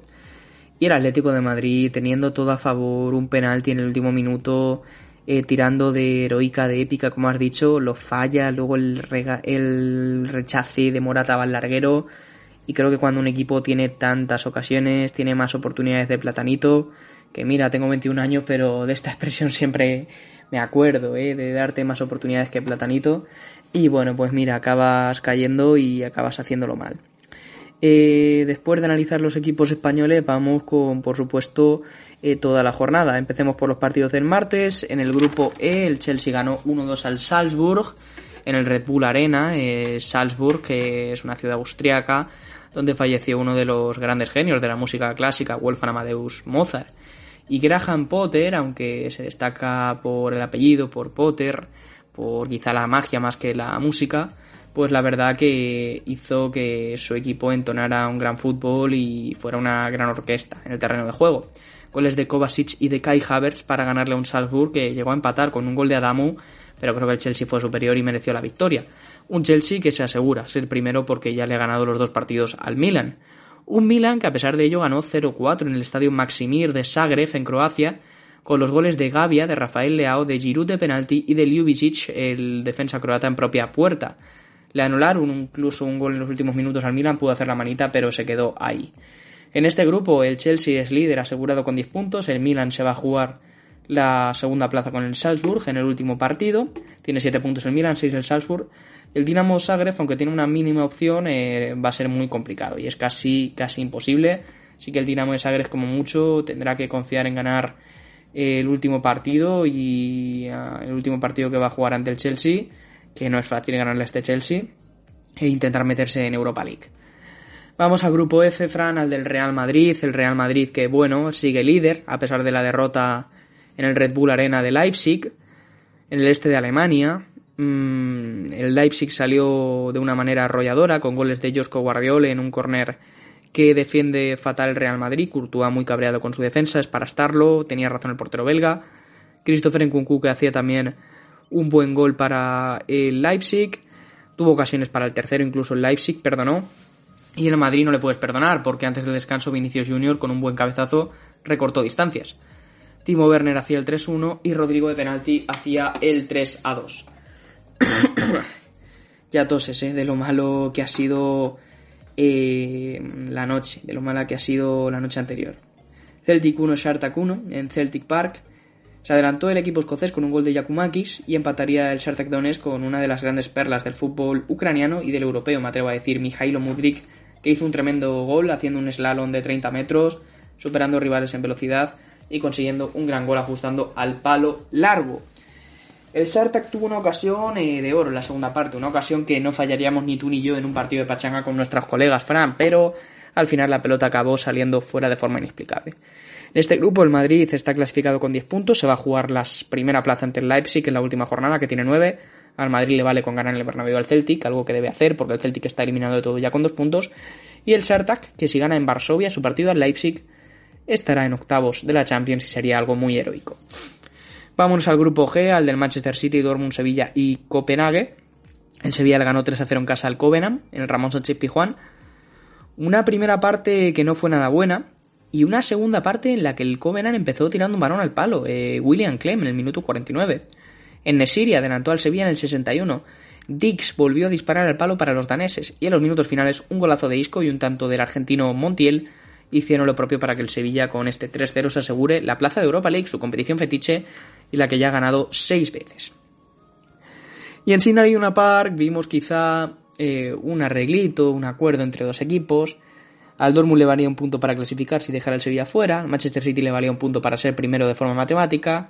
Y el Atlético de Madrid teniendo todo a favor, un penalti en el último minuto, eh, tirando de heroica, de épica, como has dicho, lo falla, luego el, el rechace de Morata va al larguero. Y creo que cuando un equipo tiene tantas ocasiones, tiene más oportunidades de platanito, que mira, tengo 21 años, pero de esta expresión siempre me acuerdo, ¿eh? de darte más oportunidades que Platanito. Y bueno, pues mira, acabas cayendo y acabas haciéndolo mal. Eh, después de analizar los equipos españoles, vamos con, por supuesto, eh, toda la jornada. Empecemos por los partidos del martes. En el grupo E, el Chelsea ganó 1-2 al Salzburg. En el Red Bull Arena, eh, Salzburg, que es una ciudad austriaca, donde falleció uno de los grandes genios de la música clásica, Wolfgang Amadeus Mozart. Y Graham Potter, aunque se destaca por el apellido, por Potter, por quizá la magia más que la música, pues la verdad que hizo que su equipo entonara un gran fútbol y fuera una gran orquesta en el terreno de juego. Goles de Kovacic y de Kai Havertz para ganarle a un Salzburg que llegó a empatar con un gol de Adamu, pero creo que el Chelsea fue superior y mereció la victoria. Un Chelsea que se asegura ser primero porque ya le ha ganado los dos partidos al Milan. Un Milan que a pesar de ello ganó 0-4 en el estadio Maximir de Zagreb en Croacia, con los goles de Gavia, de Rafael Leao, de Giroud de penalti y de Ljubicic, el defensa croata en propia puerta. Le anularon incluso un gol en los últimos minutos al Milan, pudo hacer la manita, pero se quedó ahí. En este grupo el Chelsea es líder asegurado con 10 puntos, el Milan se va a jugar la segunda plaza con el Salzburg en el último partido, tiene 7 puntos el Milan, 6 el Salzburg, el Dinamo Zagreb, aunque tiene una mínima opción, eh, va a ser muy complicado y es casi, casi imposible. Así que el Dinamo de Zagreb, como mucho, tendrá que confiar en ganar el último partido y ah, el último partido que va a jugar ante el Chelsea, que no es fácil ganarle a este Chelsea, e intentar meterse en Europa League. Vamos al grupo F, Fran, al del Real Madrid. El Real Madrid que, bueno, sigue líder a pesar de la derrota en el Red Bull Arena de Leipzig, en el este de Alemania. Mm, el Leipzig salió de una manera arrolladora con goles de Josco Guardiola en un corner que defiende fatal Real Madrid. Courtois muy cabreado con su defensa, es para estarlo. Tenía razón el portero belga. Christopher Nkunku que hacía también un buen gol para el Leipzig. Tuvo ocasiones para el tercero, incluso el Leipzig perdonó. Y el Madrid no le puedes perdonar, porque antes del descanso Vinicius Junior con un buen cabezazo recortó distancias. Timo Werner hacía el 3-1 y Rodrigo de penalti hacía el 3-2. ya toses, ¿eh? De lo malo que ha sido eh, la noche, de lo mala que ha sido la noche anterior. Celtic 1, Shartak 1 en Celtic Park. Se adelantó el equipo escocés con un gol de Yakumakis y empataría el Shartak Donetsk con una de las grandes perlas del fútbol ucraniano y del europeo, me atrevo a decir, Mijailo Mudrik, que hizo un tremendo gol haciendo un slalom de 30 metros, superando rivales en velocidad y consiguiendo un gran gol ajustando al palo largo. El Sartak tuvo una ocasión eh, de oro en la segunda parte, una ocasión que no fallaríamos ni tú ni yo en un partido de pachanga con nuestras colegas, Fran, pero al final la pelota acabó saliendo fuera de forma inexplicable. En este grupo el Madrid está clasificado con 10 puntos, se va a jugar la primera plaza ante el Leipzig en la última jornada que tiene 9. Al Madrid le vale con ganar el Bernabéu al Celtic, algo que debe hacer porque el Celtic está eliminado de todo ya con 2 puntos. Y el Sartak, que si gana en Varsovia su partido al Leipzig, estará en octavos de la Champions y sería algo muy heroico. Vámonos al grupo G, al del Manchester City, Dortmund, Sevilla y Copenhague. El Sevilla le ganó 3 a 0 en casa al Covenant, en el Ramón Sánchez Pijuán. Una primera parte que no fue nada buena, y una segunda parte en la que el Covenant empezó tirando un balón al palo, eh, William Clem en el minuto 49. En Nesiri adelantó al Sevilla en el 61. Dix volvió a disparar al palo para los daneses y en los minutos finales un golazo de Isco y un tanto del argentino Montiel hicieron lo propio para que el Sevilla con este 3-0 se asegure la plaza de Europa League, su competición fetiche y la que ya ha ganado seis veces. Y en Sinari una Park vimos quizá eh, un arreglito, un acuerdo entre dos equipos. Al Dortmund le valía un punto para clasificar si dejara el Sevilla fuera. Manchester City le valía un punto para ser primero de forma matemática.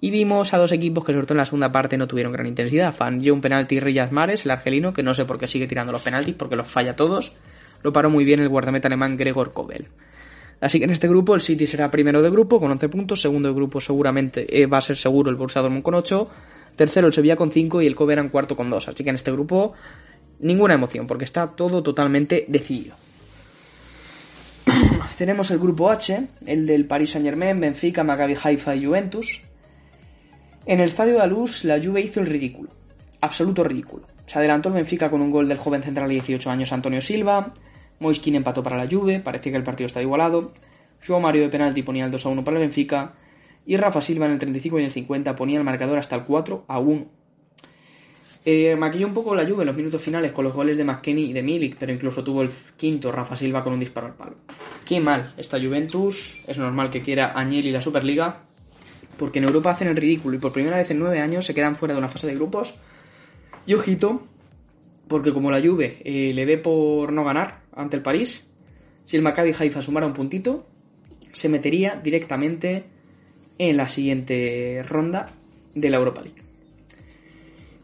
Y vimos a dos equipos que sobre todo en la segunda parte no tuvieron gran intensidad. Falló un penalti Riyad Mares, el argelino, que no sé por qué sigue tirando los penaltis, porque los falla todos lo paró muy bien el guardameta alemán Gregor Kobel. Así que en este grupo el City será primero de grupo con 11 puntos, segundo de grupo seguramente eh, va a ser seguro el Borussia Dortmund con 8, tercero el Sevilla con 5 y el en cuarto con 2. Así que en este grupo ninguna emoción porque está todo totalmente decidido. Tenemos el grupo H, el del Paris Saint-Germain, Benfica, Maccabi Haifa y Juventus. En el estadio de la Luz la Juve hizo el ridículo, absoluto ridículo. Se adelantó el Benfica con un gol del joven central de 18 años Antonio Silva, Moiskin empató para la Juve, parecía que el partido está igualado. Joao Mario de penalti ponía el 2 a 1 para el Benfica. Y Rafa Silva en el 35 y en el 50 ponía el marcador hasta el 4 a 1. Eh, maquilló un poco la Juve en los minutos finales con los goles de McKenny y de Milik, pero incluso tuvo el quinto Rafa Silva con un disparo al palo. Qué mal esta Juventus, es normal que quiera Agnelli la Superliga, porque en Europa hacen el ridículo y por primera vez en nueve años se quedan fuera de una fase de grupos. Y ojito, porque como la Juve eh, le dé por no ganar, ante el París, si el Maccabi Haifa sumara un puntito, se metería directamente en la siguiente ronda de la Europa League.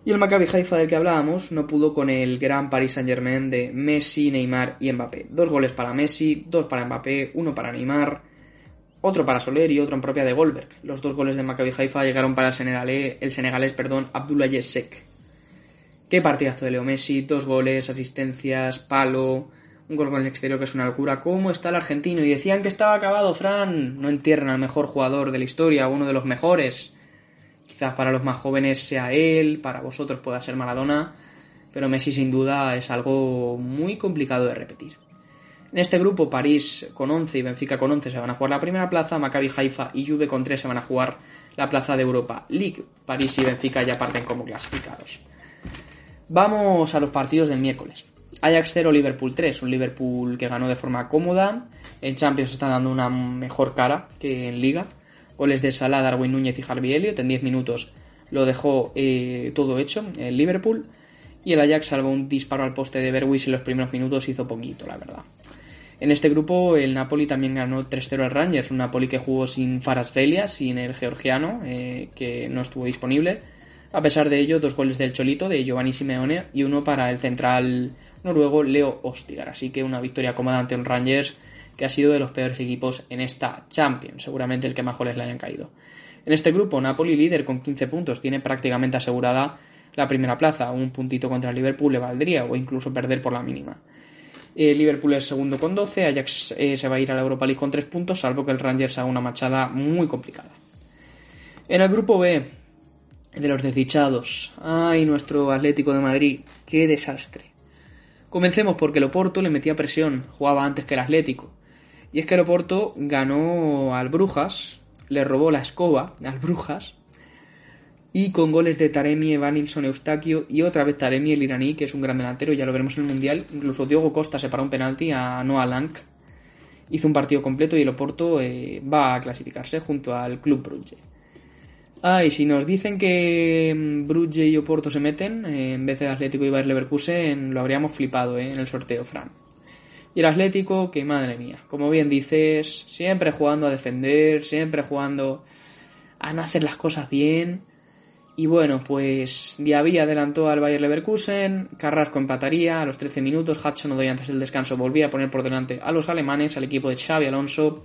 Y el Maccabi Haifa del que hablábamos no pudo con el gran Paris Saint-Germain de Messi, Neymar y Mbappé. Dos goles para Messi, dos para Mbappé, uno para Neymar, otro para Soler y otro en propia de Goldberg. Los dos goles de Maccabi Haifa llegaron para el senegalés, el senegalés perdón, Abdullah Yesek. Qué partidazo de Leo Messi, dos goles, asistencias, palo, un gol con el exterior que es una locura. ¿Cómo está el argentino? Y decían que estaba acabado, Fran. No entierran al mejor jugador de la historia, uno de los mejores. Quizás para los más jóvenes sea él, para vosotros pueda ser Maradona, pero Messi sin duda es algo muy complicado de repetir. En este grupo, París con 11 y Benfica con 11 se van a jugar la primera plaza, Maccabi Haifa y Juve con 3 se van a jugar la plaza de Europa League. París y Benfica ya parten como clasificados. Vamos a los partidos del miércoles. Ajax 0, Liverpool 3. Un Liverpool que ganó de forma cómoda. En Champions está dando una mejor cara que en Liga. Goles de Salah, Darwin Núñez y Harvey Elliott. En 10 minutos lo dejó eh, todo hecho en Liverpool. y el Ajax, salvo un disparo al poste de Berwis en los primeros minutos, hizo poquito, la verdad. En este grupo el Napoli también ganó 3-0 al Rangers, un Napoli que jugó sin Farasfelia, sin el georgiano, eh, que no estuvo disponible. A pesar de ello, dos goles del Cholito de Giovanni Simeone y uno para el central noruego Leo Ostigar. Así que una victoria cómoda ante un Rangers que ha sido de los peores equipos en esta Champions, seguramente el que más goles le hayan caído. En este grupo, Napoli líder con 15 puntos, tiene prácticamente asegurada la primera plaza, un puntito contra el Liverpool le valdría o incluso perder por la mínima. El Liverpool es segundo con 12, Ajax eh, se va a ir a la Europa League con 3 puntos, salvo que el Rangers haga una machada muy complicada. En el grupo B, de los desdichados, ay, nuestro Atlético de Madrid, qué desastre. Comencemos porque el Oporto le metía presión, jugaba antes que el Atlético. Y es que el Oporto ganó al Brujas, le robó la escoba al Brujas, y con goles de Taremi, Evanilson, Eustaquio y otra vez Taremi, el iraní, que es un gran delantero, ya lo veremos en el Mundial. Incluso Diogo Costa se paró un penalti a Noah Lang. Hizo un partido completo y el Oporto eh, va a clasificarse junto al Club Brugge. Ah, y si nos dicen que mm, Brugge y Oporto se meten, eh, en vez de Atlético y Bayer Leverkusen, lo habríamos flipado eh, en el sorteo, Fran. Y el Atlético, que madre mía, como bien dices, siempre jugando a defender, siempre jugando a no hacer las cosas bien y bueno, pues Diaby adelantó al Bayer Leverkusen, Carrasco empataría a los 13 minutos, Hudson Odoi antes del descanso volvía a poner por delante a los alemanes, al equipo de Xavi Alonso,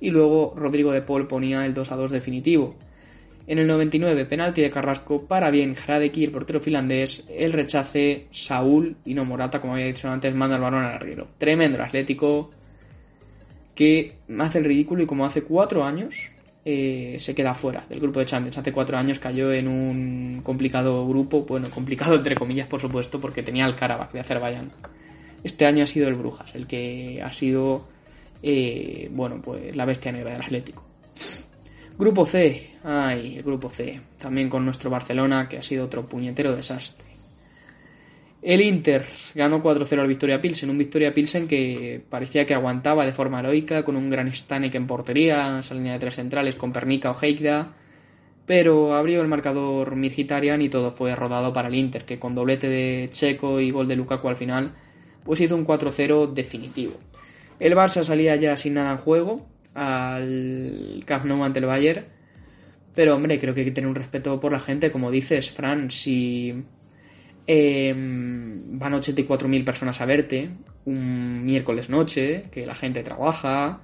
y luego Rodrigo de Paul ponía el 2 a 2 definitivo. En el 99, penalti de Carrasco para bien Hradeki, el portero finlandés, el rechace Saúl y no Morata, como había dicho antes, manda el balón al arriero. Tremendo Atlético que hace el ridículo y como hace cuatro años eh, se queda fuera del grupo de Champions. Hace cuatro años cayó en un complicado grupo, bueno, complicado entre comillas, por supuesto, porque tenía el Karabakh de Azerbaiyán. Este año ha sido el Brujas, el que ha sido, eh, bueno, pues la bestia negra del Atlético. Grupo C, ay, el grupo C, también con nuestro Barcelona, que ha sido otro puñetero desastre. El Inter ganó 4-0 al Victoria Pilsen, un Victoria Pilsen que parecía que aguantaba de forma heroica, con un gran Stanek en portería, esa línea de tres centrales con Pernica o Heikda, pero abrió el marcador Mirgitarian y todo fue rodado para el Inter, que con doblete de Checo y gol de Lukaku al final, pues hizo un 4-0 definitivo. El Barça salía ya sin nada en juego al Camp Nou ante el Bayern, pero hombre, creo que hay que tener un respeto por la gente, como dices, Fran, si eh, van 84.000 personas a verte un miércoles noche, que la gente trabaja,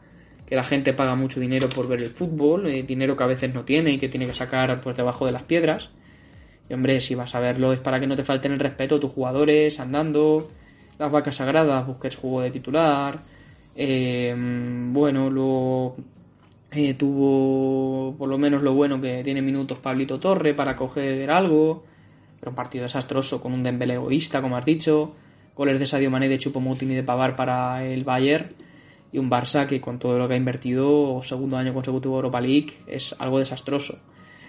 que la gente paga mucho dinero por ver el fútbol, eh, dinero que a veces no tiene y que tiene que sacar pues debajo de las piedras. Y hombre, si vas a verlo es para que no te falten el respeto tus jugadores andando, las vacas sagradas, busques juego de titular. Eh, bueno, eh, tuvo por lo menos lo bueno que tiene minutos Pablito Torre para coger algo. Pero un partido desastroso con un Dembélé egoísta, como has dicho. Goles de Sadio Mané, de Chupomoting y de Pavar para el Bayern. Y un Barça que con todo lo que ha invertido, segundo año consecutivo Europa League, es algo desastroso.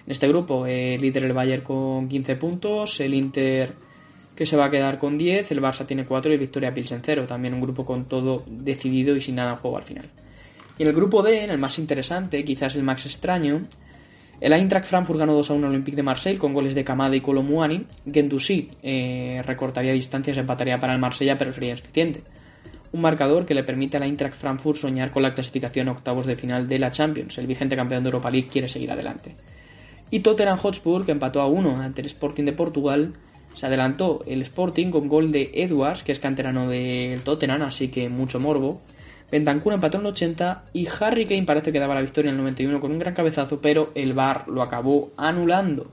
En este grupo, el líder el Bayern con 15 puntos, el Inter que se va a quedar con 10, el Barça tiene 4 y Victoria Pilsen 0. También un grupo con todo decidido y sin nada en juego al final. Y en el grupo D, en el más interesante, quizás el más extraño, el Eintracht Frankfurt ganó 2 a 1 al Olympique de Marseille con goles de Kamada y Colomuani. Gendouzi eh, recortaría distancias, empataría para el Marsella, pero sería insuficiente. Un marcador que le permite al Eintracht Frankfurt soñar con la clasificación a octavos de final de la Champions. El vigente campeón de Europa League quiere seguir adelante. Y Tottenham Hotspur, que empató a 1 ante el Sporting de Portugal, se adelantó el Sporting con gol de Edwards, que es canterano del Tottenham, así que mucho morbo. Bentancur empató en el 80 y Harry Kane parece que daba la victoria en el 91 con un gran cabezazo, pero el VAR lo acabó anulando.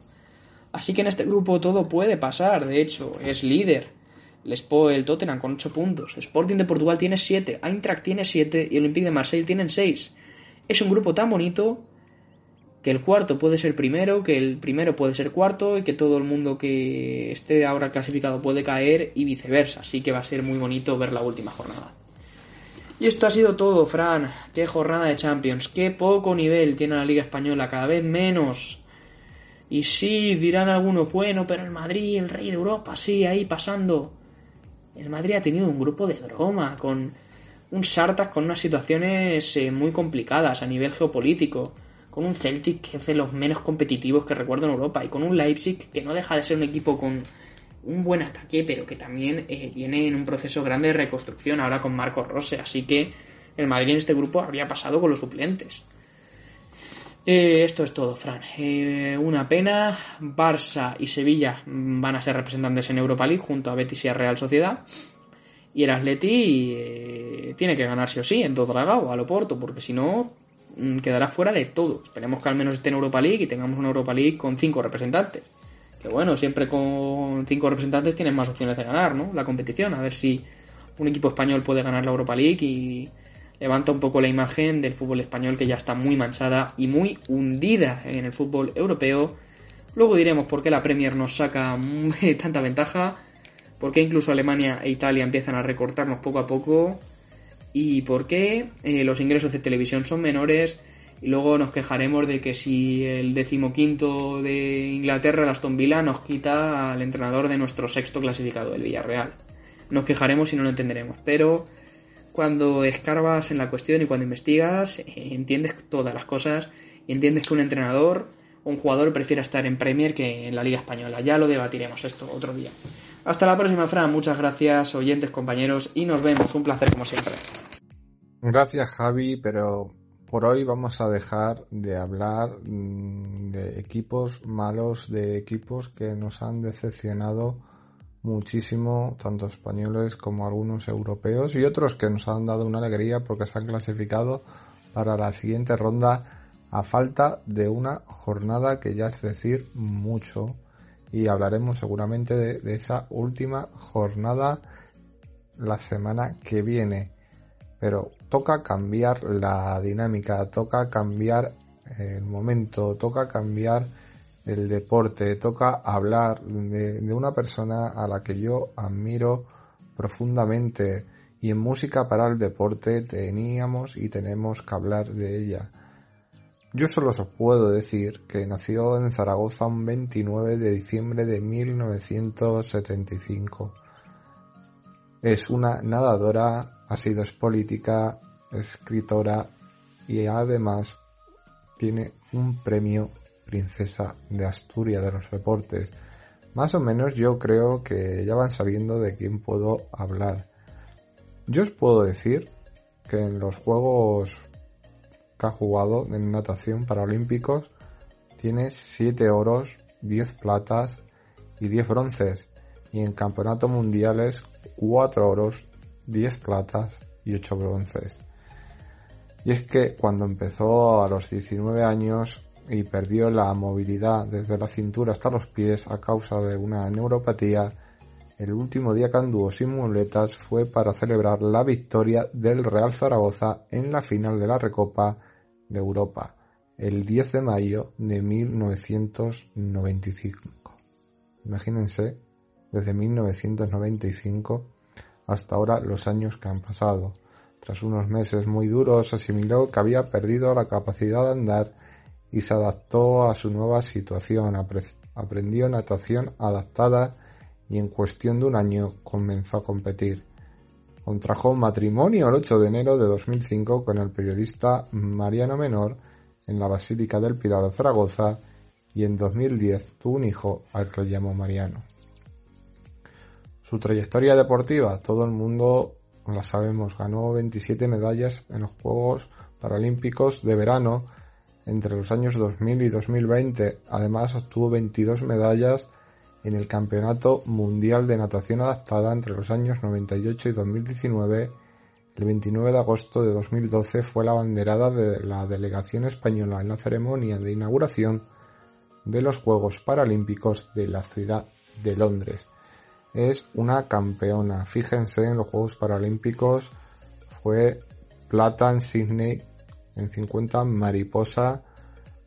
Así que en este grupo todo puede pasar, de hecho, es líder. El Tottenham con 8 puntos, Sporting de Portugal tiene 7, Eintracht tiene 7 y Olympique de Marseille tienen 6. Es un grupo tan bonito que el cuarto puede ser primero, que el primero puede ser cuarto y que todo el mundo que esté ahora clasificado puede caer y viceversa. Así que va a ser muy bonito ver la última jornada. Y esto ha sido todo, Fran. Qué jornada de Champions. Qué poco nivel tiene la Liga Española. Cada vez menos. Y sí, dirán algunos, bueno, pero el Madrid, el rey de Europa, sí, ahí pasando. El Madrid ha tenido un grupo de broma, con un Sartas con unas situaciones eh, muy complicadas a nivel geopolítico, con un Celtic que es de los menos competitivos que recuerdo en Europa, y con un Leipzig que no deja de ser un equipo con un buen ataque, pero que también eh, viene en un proceso grande de reconstrucción ahora con Marcos Rose. Así que el Madrid en este grupo habría pasado con los suplentes. Eh, esto es todo, Fran. Eh, una pena. Barça y Sevilla van a ser representantes en Europa League junto a Betis y a Real Sociedad. Y el Atleti tiene que ganar sí o sí en todo o a lo Porto, porque si no quedará fuera de todo. Esperemos que al menos esté en Europa League y tengamos una Europa League con cinco representantes. Que bueno, siempre con cinco representantes tienen más opciones de ganar, ¿no? La competición. A ver si un equipo español puede ganar la Europa League y levanta un poco la imagen del fútbol español que ya está muy manchada y muy hundida en el fútbol europeo. Luego diremos por qué la Premier nos saca tanta ventaja, por qué incluso Alemania e Italia empiezan a recortarnos poco a poco y por qué eh, los ingresos de televisión son menores y luego nos quejaremos de que si el decimoquinto de Inglaterra, el Aston Villa, nos quita al entrenador de nuestro sexto clasificado, el Villarreal. Nos quejaremos y no lo entenderemos, pero cuando escarbas en la cuestión y cuando investigas, eh, entiendes todas las cosas y entiendes que un entrenador o un jugador prefiere estar en Premier que en la Liga Española. Ya lo debatiremos esto otro día. Hasta la próxima, Fran. Muchas gracias, oyentes, compañeros, y nos vemos. Un placer como siempre. Gracias, Javi, pero por hoy vamos a dejar de hablar mm, de equipos malos, de equipos que nos han decepcionado muchísimo, tanto españoles como algunos europeos y otros que nos han dado una alegría porque se han clasificado para la siguiente ronda a falta de una jornada que ya es decir mucho. Y hablaremos seguramente de, de esa última jornada la semana que viene. Pero toca cambiar la dinámica toca cambiar el momento toca cambiar el deporte, toca hablar de, una persona a la que yo admiro profundamente y en música para el deporte teníamos y tenemos que hablar de ella. Yo solo os puedo decir que nació en Zaragoza un 29 de diciembre de 1975. Es una nadadora, ha sido es política, escritora y además tiene un premio princesa de Asturias de los deportes. Más o menos yo creo que ya van sabiendo de quién puedo hablar. Yo os puedo decir que en los juegos que ha jugado en natación paralímpicos tiene 7 oros, 10 platas y 10 bronces. Y en campeonatos mundiales 4 oros, 10 platas y 8 bronces. Y es que cuando empezó a los 19 años y perdió la movilidad desde la cintura hasta los pies a causa de una neuropatía, el último día que anduvo sin muletas fue para celebrar la victoria del Real Zaragoza en la final de la Recopa de Europa, el 10 de mayo de 1995. Imagínense, desde 1995 hasta ahora los años que han pasado. Tras unos meses muy duros asimiló que había perdido la capacidad de andar y se adaptó a su nueva situación, aprendió natación adaptada y en cuestión de un año comenzó a competir. Contrajo matrimonio el 8 de enero de 2005 con el periodista Mariano Menor en la Basílica del Pilar de Zaragoza y en 2010 tuvo un hijo al que llamó Mariano. Su trayectoria deportiva, todo el mundo la sabemos, ganó 27 medallas en los Juegos Paralímpicos de verano entre los años 2000 y 2020. Además obtuvo 22 medallas en el Campeonato Mundial de Natación Adaptada entre los años 98 y 2019. El 29 de agosto de 2012 fue la banderada de la delegación española en la ceremonia de inauguración de los Juegos Paralímpicos de la ciudad de Londres. Es una campeona. Fíjense en los Juegos Paralímpicos fue plata en Sydney en 50 mariposa,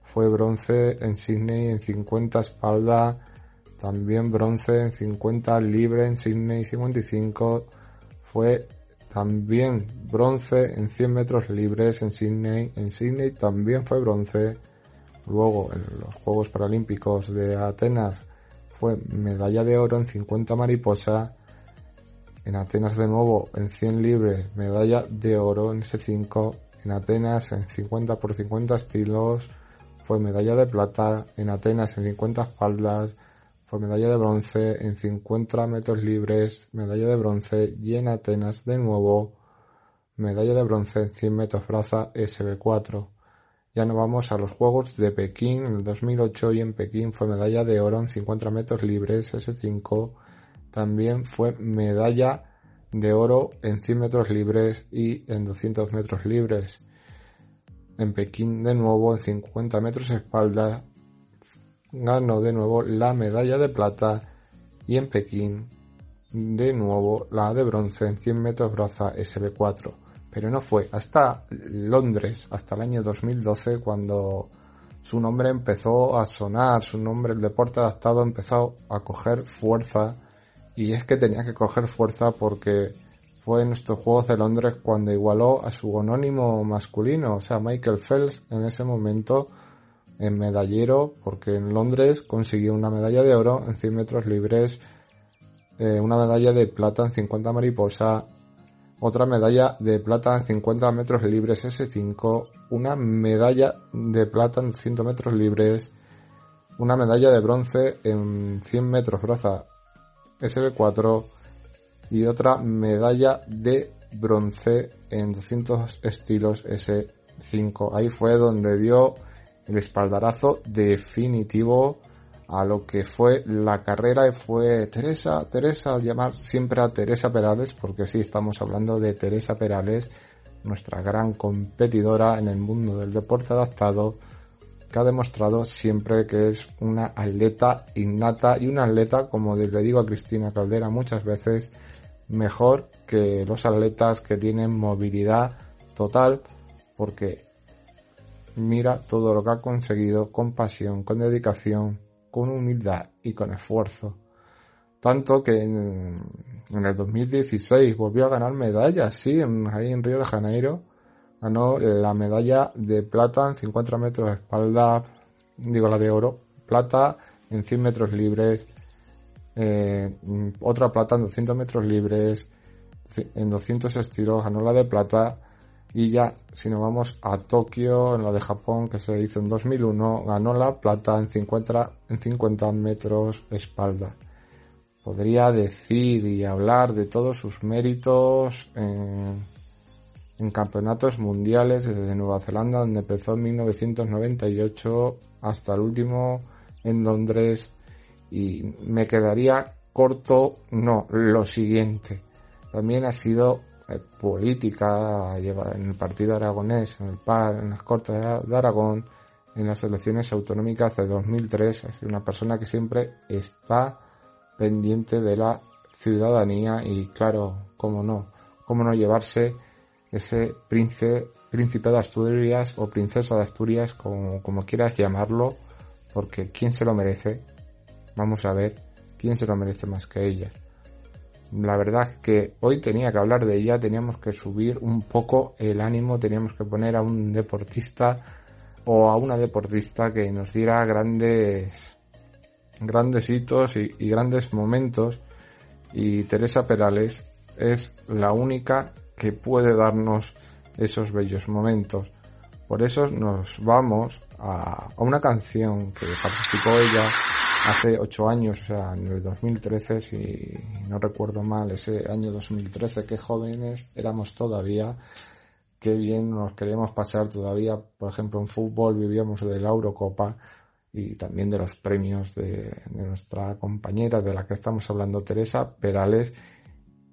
fue bronce en Sydney en 50 espalda, también bronce en 50 libre en Sydney 55, fue también bronce en 100 metros libres en Sydney, en Sydney también fue bronce, luego en los Juegos Paralímpicos de Atenas fue medalla de oro en 50 mariposa, en Atenas de nuevo en 100 libre medalla de oro en S5 en Atenas en 50 por 50 estilos, fue medalla de plata, en Atenas en 50 espaldas, fue medalla de bronce. En 50 metros libres, medalla de bronce. Y en Atenas de nuevo, medalla de bronce en 100 metros braza SB4. Ya nos vamos a los Juegos de Pekín en el 2008 y en Pekín fue medalla de oro en 50 metros libres S5. También fue medalla de oro en 100 metros libres y en 200 metros libres. En Pekín de nuevo en 50 metros espalda ganó de nuevo la medalla de plata y en Pekín de nuevo la de bronce en 100 metros braza SB4. Pero no fue. Hasta Londres, hasta el año 2012, cuando su nombre empezó a sonar, su nombre, el deporte adaptado empezó a coger fuerza. Y es que tenía que coger fuerza porque fue en estos Juegos de Londres cuando igualó a su anónimo masculino, o sea, Michael Phelps en ese momento en medallero, porque en Londres consiguió una medalla de oro en 100 metros libres, eh, una medalla de plata en 50 mariposa, otra medalla de plata en 50 metros libres S5, una medalla de plata en 100 metros libres, una medalla de bronce en 100 metros braza SB4 y otra medalla de bronce en 200 estilos S5. Ahí fue donde dio el espaldarazo definitivo a lo que fue la carrera fue Teresa, Teresa, llamar siempre a Teresa Perales, porque sí, estamos hablando de Teresa Perales, nuestra gran competidora en el mundo del deporte adaptado, que ha demostrado siempre que es una atleta innata y una atleta, como le digo a Cristina Caldera muchas veces, mejor que los atletas que tienen movilidad total, porque mira todo lo que ha conseguido con pasión, con dedicación, con humildad y con esfuerzo. Tanto que en, el 2016 volvió a ganar medallas, sí, ahí en Río de Janeiro. Ganó la medalla de plata en 50 metros de espalda, digo la de oro, plata en 100 metros libres, eh, otra plata en 200 metros libres, en 200 estilos ganó la de plata y ya, si nos vamos a Tokio, en la de Japón, que se hizo en 2001, ganó la plata en 50, en 50 metros espalda. Podría decir y hablar de todos sus méritos en, campeonatos mundiales desde Nueva Zelanda, donde empezó en 1998 hasta el último en Londres. Y me quedaría corto, no, lo siguiente. También ha sido política lleva en el partido aragonés, en el PAR, en las Cortes de Aragón, en las elecciones autonómicas de 2003. Es una persona que siempre está pendiente de la ciudadanía y claro, cómo no, cómo no llevarse ese príncipe, príncipe de Asturias o princesa de Asturias, como, como quieras llamarlo, porque ¿quién se lo merece? Vamos a ver quién se lo merece más que ella la verdad que hoy tenía que hablar de ella, teníamos que subir un poco el ánimo, teníamos que poner a un deportista o a una deportista que nos diera grandes grandes hitos y, grandes momentos y Teresa Perales es la única que puede darnos esos bellos momentos. Por eso nos vamos a una canción que participó ella hace ocho años, o sea, en el 2013, si no recuerdo mal, ese año 2013, qué jóvenes éramos todavía, qué bien nos queríamos pasar todavía, por ejemplo, en fútbol vivíamos de la Eurocopa y también de los premios de, nuestra compañera de la que estamos hablando, Teresa Perales,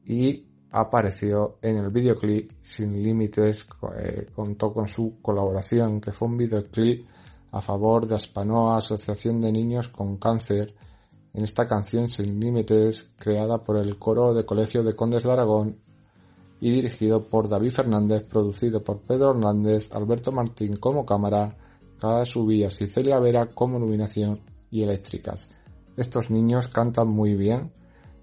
y apareció en el videoclip Sin Límites, eh, contó con su colaboración, que fue un videoclip a favor de Aspanoa Asociación de Niños con Cáncer en esta canción Sin Límites creada por el coro de Colegio de Condes de Aragón y dirigido por David Fernández, producido por Pedro Hernández, Alberto Martín como cámara, Clara Subías y Celia Vera como iluminación y eléctricas. Estos niños cantan muy bien.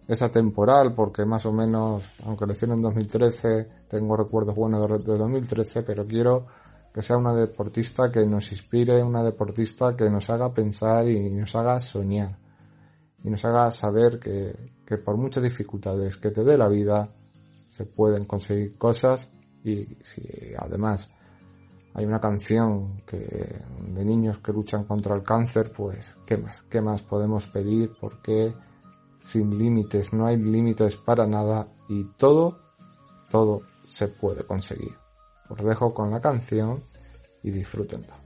Es atemporal porque más o menos, aunque lo hicieron en 2013, tengo recuerdos buenos de 2013, pero quiero que sea una deportista que nos inspire, una deportista que nos haga pensar y nos haga soñar. Y nos haga saber que, que por muchas dificultades que te dé la vida, se pueden conseguir cosas y si además hay una canción que de niños que luchan contra el cáncer, pues ¿qué más? ¿Qué más podemos pedir? Porque sin límites, no hay límites para nada y todo, todo se puede conseguir. Os dejo con la canción y disfrútenla.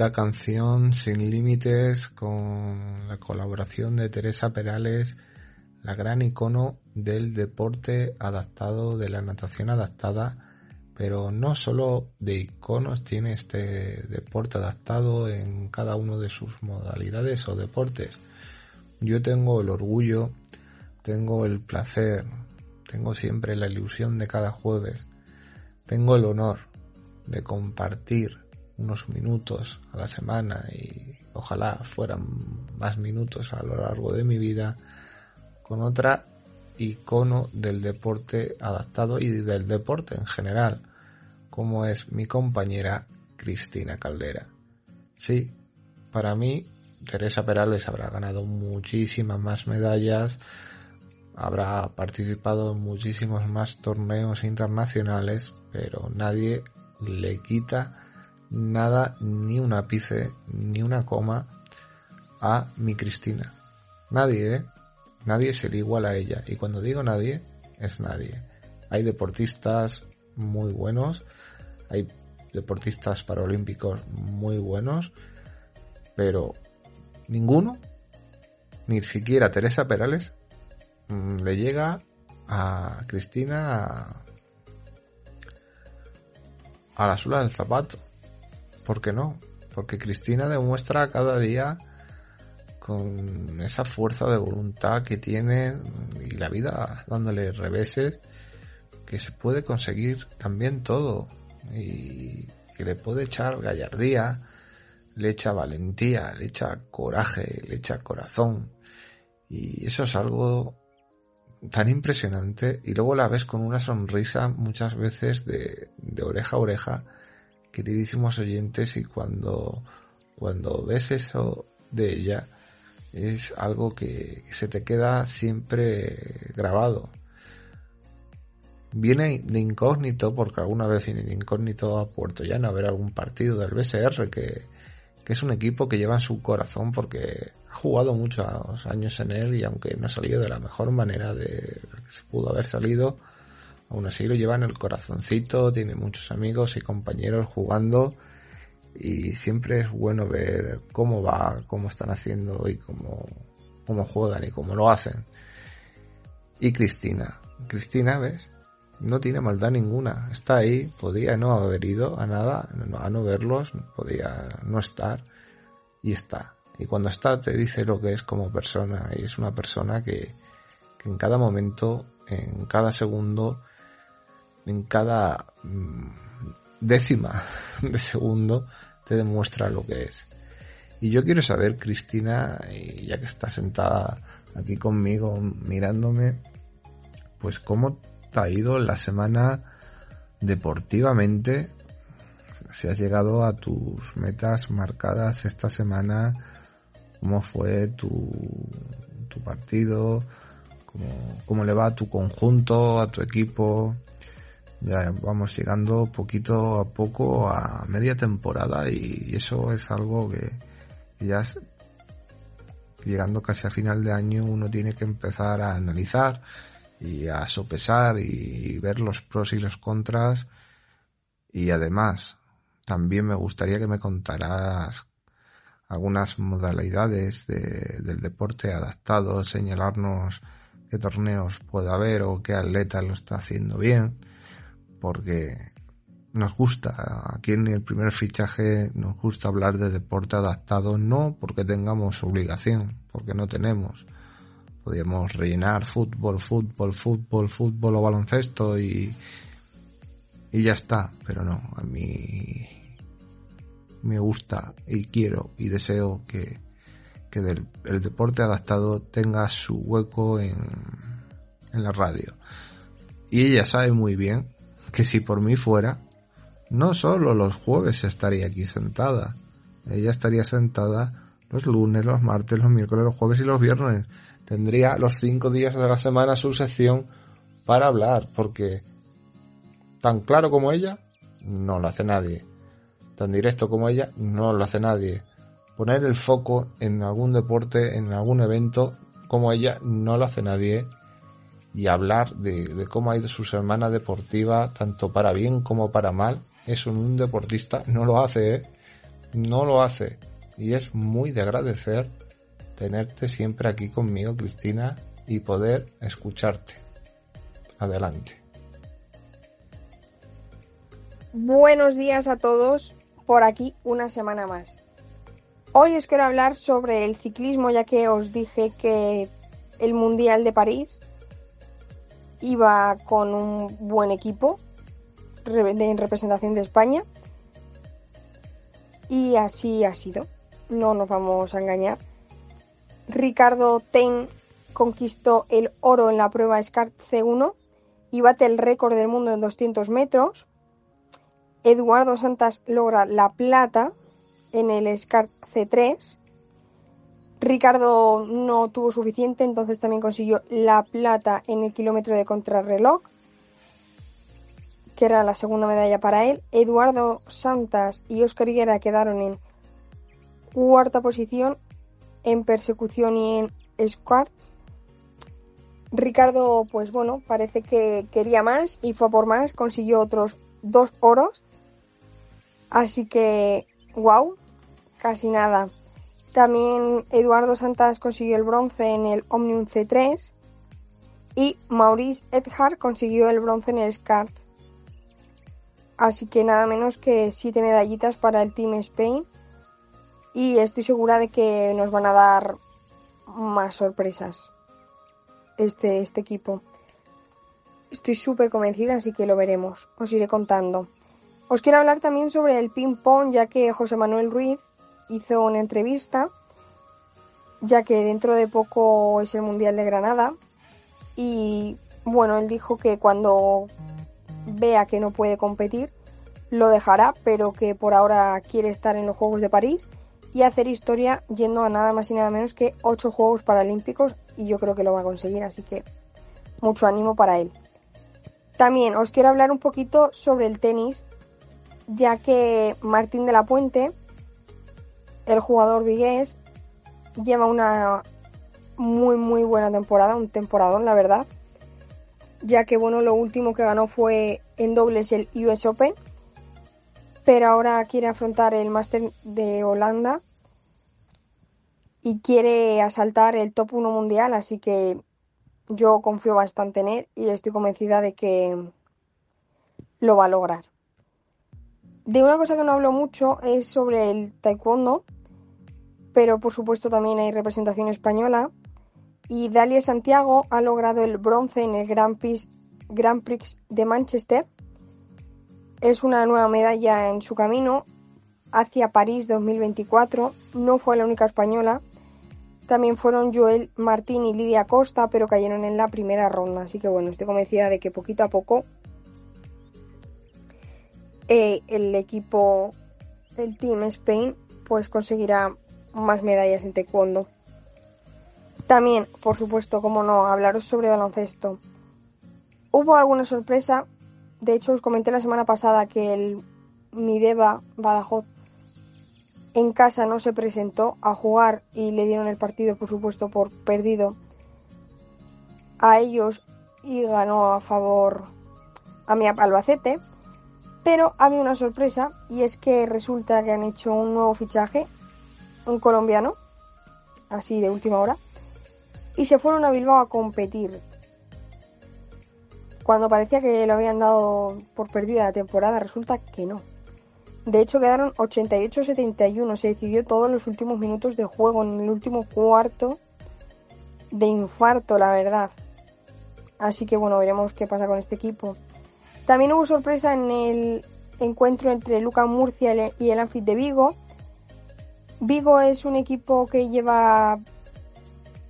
Bonita canción sin límites con la colaboración de Teresa Perales, la gran icono del deporte adaptado, de la natación adaptada, pero no solo de iconos tiene este deporte adaptado en cada uno de sus modalidades o deportes. Yo tengo el orgullo, tengo el placer, tengo siempre la ilusión de cada jueves, tengo el honor de compartir unos minutos a la semana y ojalá fueran más minutos a lo largo de mi vida con otra icono del deporte adaptado y del deporte en general, como es mi compañera Cristina Caldera. Sí, para mí Teresa Perales habrá ganado muchísimas más medallas, habrá participado en muchísimos más torneos internacionales, pero nadie le quita nada, ni un ápice, ni una coma a mi Cristina. Nadie, ¿eh? Nadie se le iguala a ella. Y cuando digo nadie, es nadie. Hay deportistas muy buenos, hay deportistas paralímpicos muy buenos, pero ninguno, ni siquiera Teresa Perales, mm, le llega a Cristina a, a la suela del zapato. ¿Por qué no? Porque Cristina demuestra cada día con esa fuerza de voluntad que tiene y la vida dándole reveses que se puede conseguir también todo y que le puede echar gallardía, le echa valentía, le echa coraje, le echa corazón. Y eso es algo tan impresionante. Y luego la ves con una sonrisa muchas veces de, de oreja a oreja queridísimos oyentes y cuando cuando ves eso de ella es algo que se te queda siempre grabado. Viene de incógnito, porque alguna vez viene de incógnito a Puerto Llano a ver algún partido del BSR, que, que es un equipo que lleva en su corazón porque ha jugado muchos años en él y aunque no ha salido de la mejor manera de que se pudo haber salido, aún así lo lleva en el corazoncito, tiene muchos amigos y compañeros jugando y siempre es bueno ver cómo va, cómo están haciendo y cómo, cómo juegan y cómo lo hacen. Y Cristina, Cristina, ¿ves? No tiene maldad ninguna, está ahí, podía no haber ido a nada, a no verlos, podía no estar y está. Y cuando está te dice lo que es como persona y es una persona que, que en cada momento, en cada segundo, en cada mm, décima de segundo te demuestra lo que es. Y yo quiero saber, Cristina, ya que está sentada aquí conmigo mirándome, pues cómo te ha ido la semana deportivamente, si has llegado a tus metas marcadas esta semana, cómo fue tu, tu partido, cómo, cómo le va a tu conjunto, a tu equipo, ya vamos llegando poquito a poco a media temporada y eso es algo que ya llegando casi a final de año uno tiene que empezar a analizar y a sopesar y ver los pros y los contras. Y además también me gustaría que me contaras algunas modalidades del deporte adaptado, señalarnos qué torneos puede haber o qué atleta lo está haciendo bien porque nos gusta, aquí en el primer fichaje nos gusta hablar de deporte adaptado, no porque tengamos obligación, porque no tenemos. Podríamos rellenar fútbol, fútbol, fútbol, fútbol o baloncesto y, y ya está, pero no, a mí me gusta y quiero y deseo que, que el deporte adaptado tenga su hueco en, en la radio. Y ella sabe muy bien que si por mí fuera, no solo los jueves estaría aquí sentada, ella estaría sentada los lunes, los martes, los miércoles, los jueves y los viernes. Tendría los cinco días de la semana su sección para hablar, porque tan claro como ella, no lo hace nadie. Tan directo como ella, no lo hace nadie. Poner el foco en algún deporte, en algún evento, como ella, no lo hace nadie y hablar de, cómo ha ido su semana deportiva, tanto para bien como para mal. Eso un deportista no lo hace, ¿eh? No lo hace. Y es muy de agradecer tenerte siempre aquí conmigo, Cristina, y poder escucharte. Adelante. Buenos días a todos, por aquí una semana más. Hoy os quiero hablar sobre el ciclismo, ya que os dije que el Mundial de París iba con un buen equipo en representación de España y así ha sido. No nos vamos a engañar. Ricardo Ten conquistó el oro en la prueba SCART C1 y bate el récord del mundo en 200 metros. Eduardo Santas logra la plata en el SCART C3. Ricardo no tuvo suficiente, entonces también consiguió la plata en el kilómetro de contrarreloj, que era la segunda medalla para él. Eduardo Santas y Oscar Higuera quedaron en cuarta posición en persecución y en squats. Ricardo, pues bueno, parece que quería más y fue por más, consiguió otros dos oros. Así que, wow, casi nada. También Eduardo Santas consiguió el bronce en el Omnium C3 y Maurice Edhard consiguió el bronce en el SCART. Así que nada menos que siete medallitas para el Team Spain y estoy segura de que nos van a dar más sorpresas este, este equipo. Estoy súper convencida, así que lo veremos. Os iré contando. Os quiero hablar también sobre el ping-pong, ya que José Manuel Ruiz hizo una entrevista, ya que dentro de poco es el Mundial de Granada. Y bueno, él dijo que cuando vea que no puede competir, lo dejará, pero que por ahora quiere estar en los Juegos de París y hacer historia yendo a nada más y nada menos que 8 Juegos Paralímpicos y yo creo que lo va a conseguir, así que mucho ánimo para él. También os quiero hablar un poquito sobre el tenis, ya que Martín de la Puente, el jugador vigués, lleva una muy muy buena temporada, un temporadón la verdad, ya que bueno, lo último que ganó fue en dobles el US Open, pero ahora quiere afrontar el Master de Holanda y quiere asaltar el top 1 mundial, así que yo confío bastante en él y estoy convencida de que lo va a lograr. De una cosa que no hablo mucho es sobre el taekwondo, pero por supuesto también hay representación española. Y Dalia Santiago ha logrado el bronce en el Grand Prix, de Manchester. Es una nueva medalla en su camino hacia París 2024. No fue la única española. También fueron Joel Martín y Lidia Costa, pero cayeron en la primera ronda. Así que bueno, estoy convencida de que poquito a poco eh, el equipo, el Team Spain, pues conseguirá más medallas en taekwondo. También, por supuesto, como no, hablaros sobre baloncesto. Hubo alguna sorpresa. De hecho, os comenté la semana pasada que el Mideva Badajoz en casa no se presentó a jugar y le dieron el partido, por supuesto, por perdido a ellos y ganó a favor a mi Albacete. Pero había una sorpresa y es que resulta que han hecho un nuevo fichaje, un colombiano, así de última hora, y se fueron a Bilbao a competir. Cuando parecía que lo habían dado por perdida la temporada, resulta que no. De hecho, quedaron 88-71. Se decidió todos los últimos minutos de juego, en el último cuarto de infarto, la verdad. Así que bueno, veremos qué pasa con este equipo. También hubo sorpresa en el encuentro entre Luca Murcia y el Anfit de Vigo. Vigo es un equipo que lleva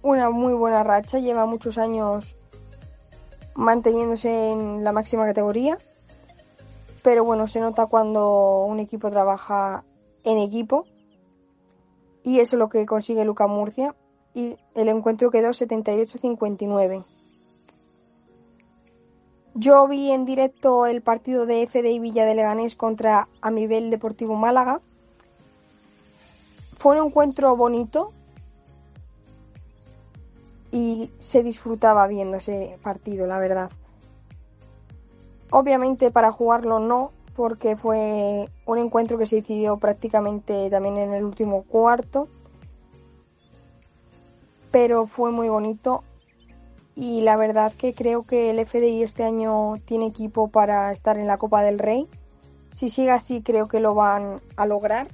una muy buena racha, lleva muchos años manteniéndose en la máxima categoría pero bueno, se nota cuando un equipo trabaja en equipo y eso es lo que consigue Luca Murcia y el encuentro quedó 78-59. Yo vi en directo el partido de FDI Villa de Leganés contra Amibel Deportivo Málaga. Fue un encuentro bonito y se disfrutaba viendo ese partido, la verdad. Obviamente para jugarlo no, porque fue un encuentro que se decidió prácticamente también en el último cuarto. Pero fue muy bonito y la verdad que creo que el FDI este año tiene equipo para estar en la Copa del Rey. Si sigue así creo que lo van a lograr.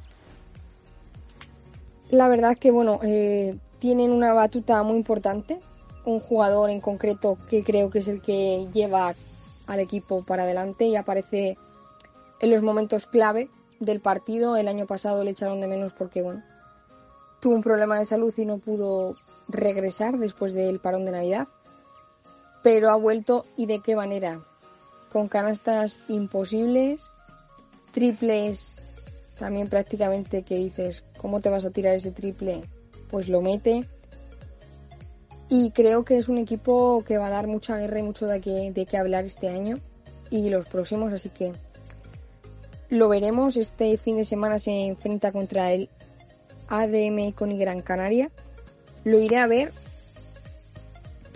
La verdad que bueno, eh, tienen una batuta muy importante. Un jugador en concreto que creo que es el que lleva al equipo para adelante y aparece en los momentos clave del partido. El año pasado le echaron de menos porque, bueno, tuvo un problema de salud y no pudo regresar después del parón de Navidad. Pero ha vuelto y de qué manera. Con canastas imposibles, triples también prácticamente que dices, ¿cómo te vas a tirar ese triple pues lo mete. Y creo que es un equipo que va a dar mucha guerra y mucho de qué, de qué hablar este año y los próximos, así que lo veremos. Este fin de semana se enfrenta contra el ADM con Gran Canaria. Lo iré a ver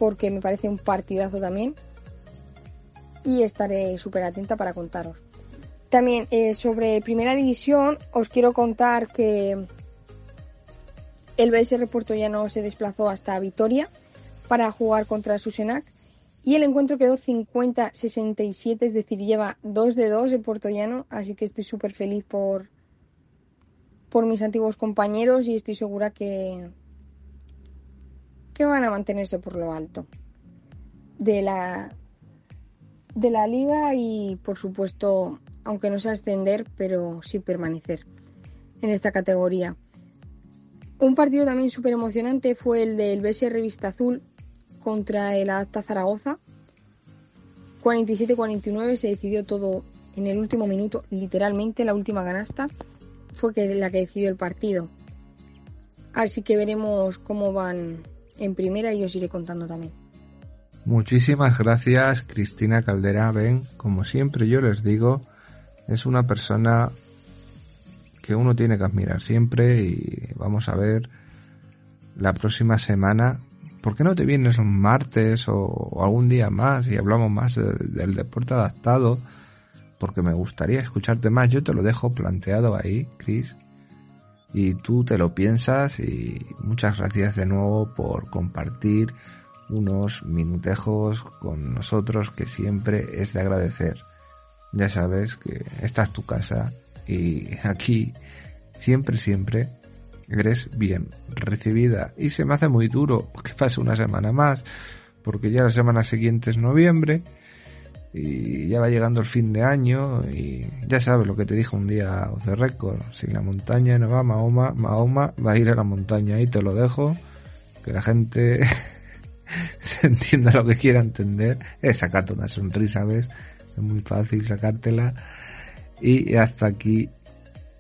porque me parece un partidazo también y estaré súper atenta para contaros. También eh, sobre Primera División os quiero contar que el BSR no se desplazó hasta Vitoria para jugar contra Susenac y el encuentro quedó 50-67, es decir, lleva 2 de 2 en Llano, así que estoy súper feliz por, por mis antiguos compañeros y estoy segura que, que van a mantenerse por lo alto de la, de la liga y, por supuesto, aunque no sea ascender, pero sí permanecer en esta categoría. Un partido también súper emocionante fue el del BSR Vista Azul contra el Adapta Zaragoza. 47-49 se decidió todo en el último minuto, literalmente la última canasta fue la que decidió el partido. Así que veremos cómo van en primera y os iré contando también. Muchísimas gracias Cristina Caldera. Ven, como siempre yo les digo, es una persona que uno tiene que admirar siempre y vamos a ver la próxima semana ¿por qué no te vienes un martes o, algún día más y hablamos más del deporte adaptado? Porque me gustaría escucharte más. Yo te lo dejo planteado ahí, Chris. Y tú te lo piensas y muchas gracias de nuevo por compartir unos minutejos con nosotros que siempre es de agradecer. Ya sabes que esta es tu casa y aquí siempre, siempre eres bien recibida. Y se me hace muy duro que pase una semana más, porque ya la semana siguiente es noviembre y ya va llegando el fin de año y ya sabes lo que te dije un día de récord, si la montaña no va, Mahoma, Mahoma va a ir a la montaña y te lo dejo, que la gente se entienda lo que quiera entender, es sacarte una sonrisa, ¿ves? Es muy fácil sacártela. Y hasta aquí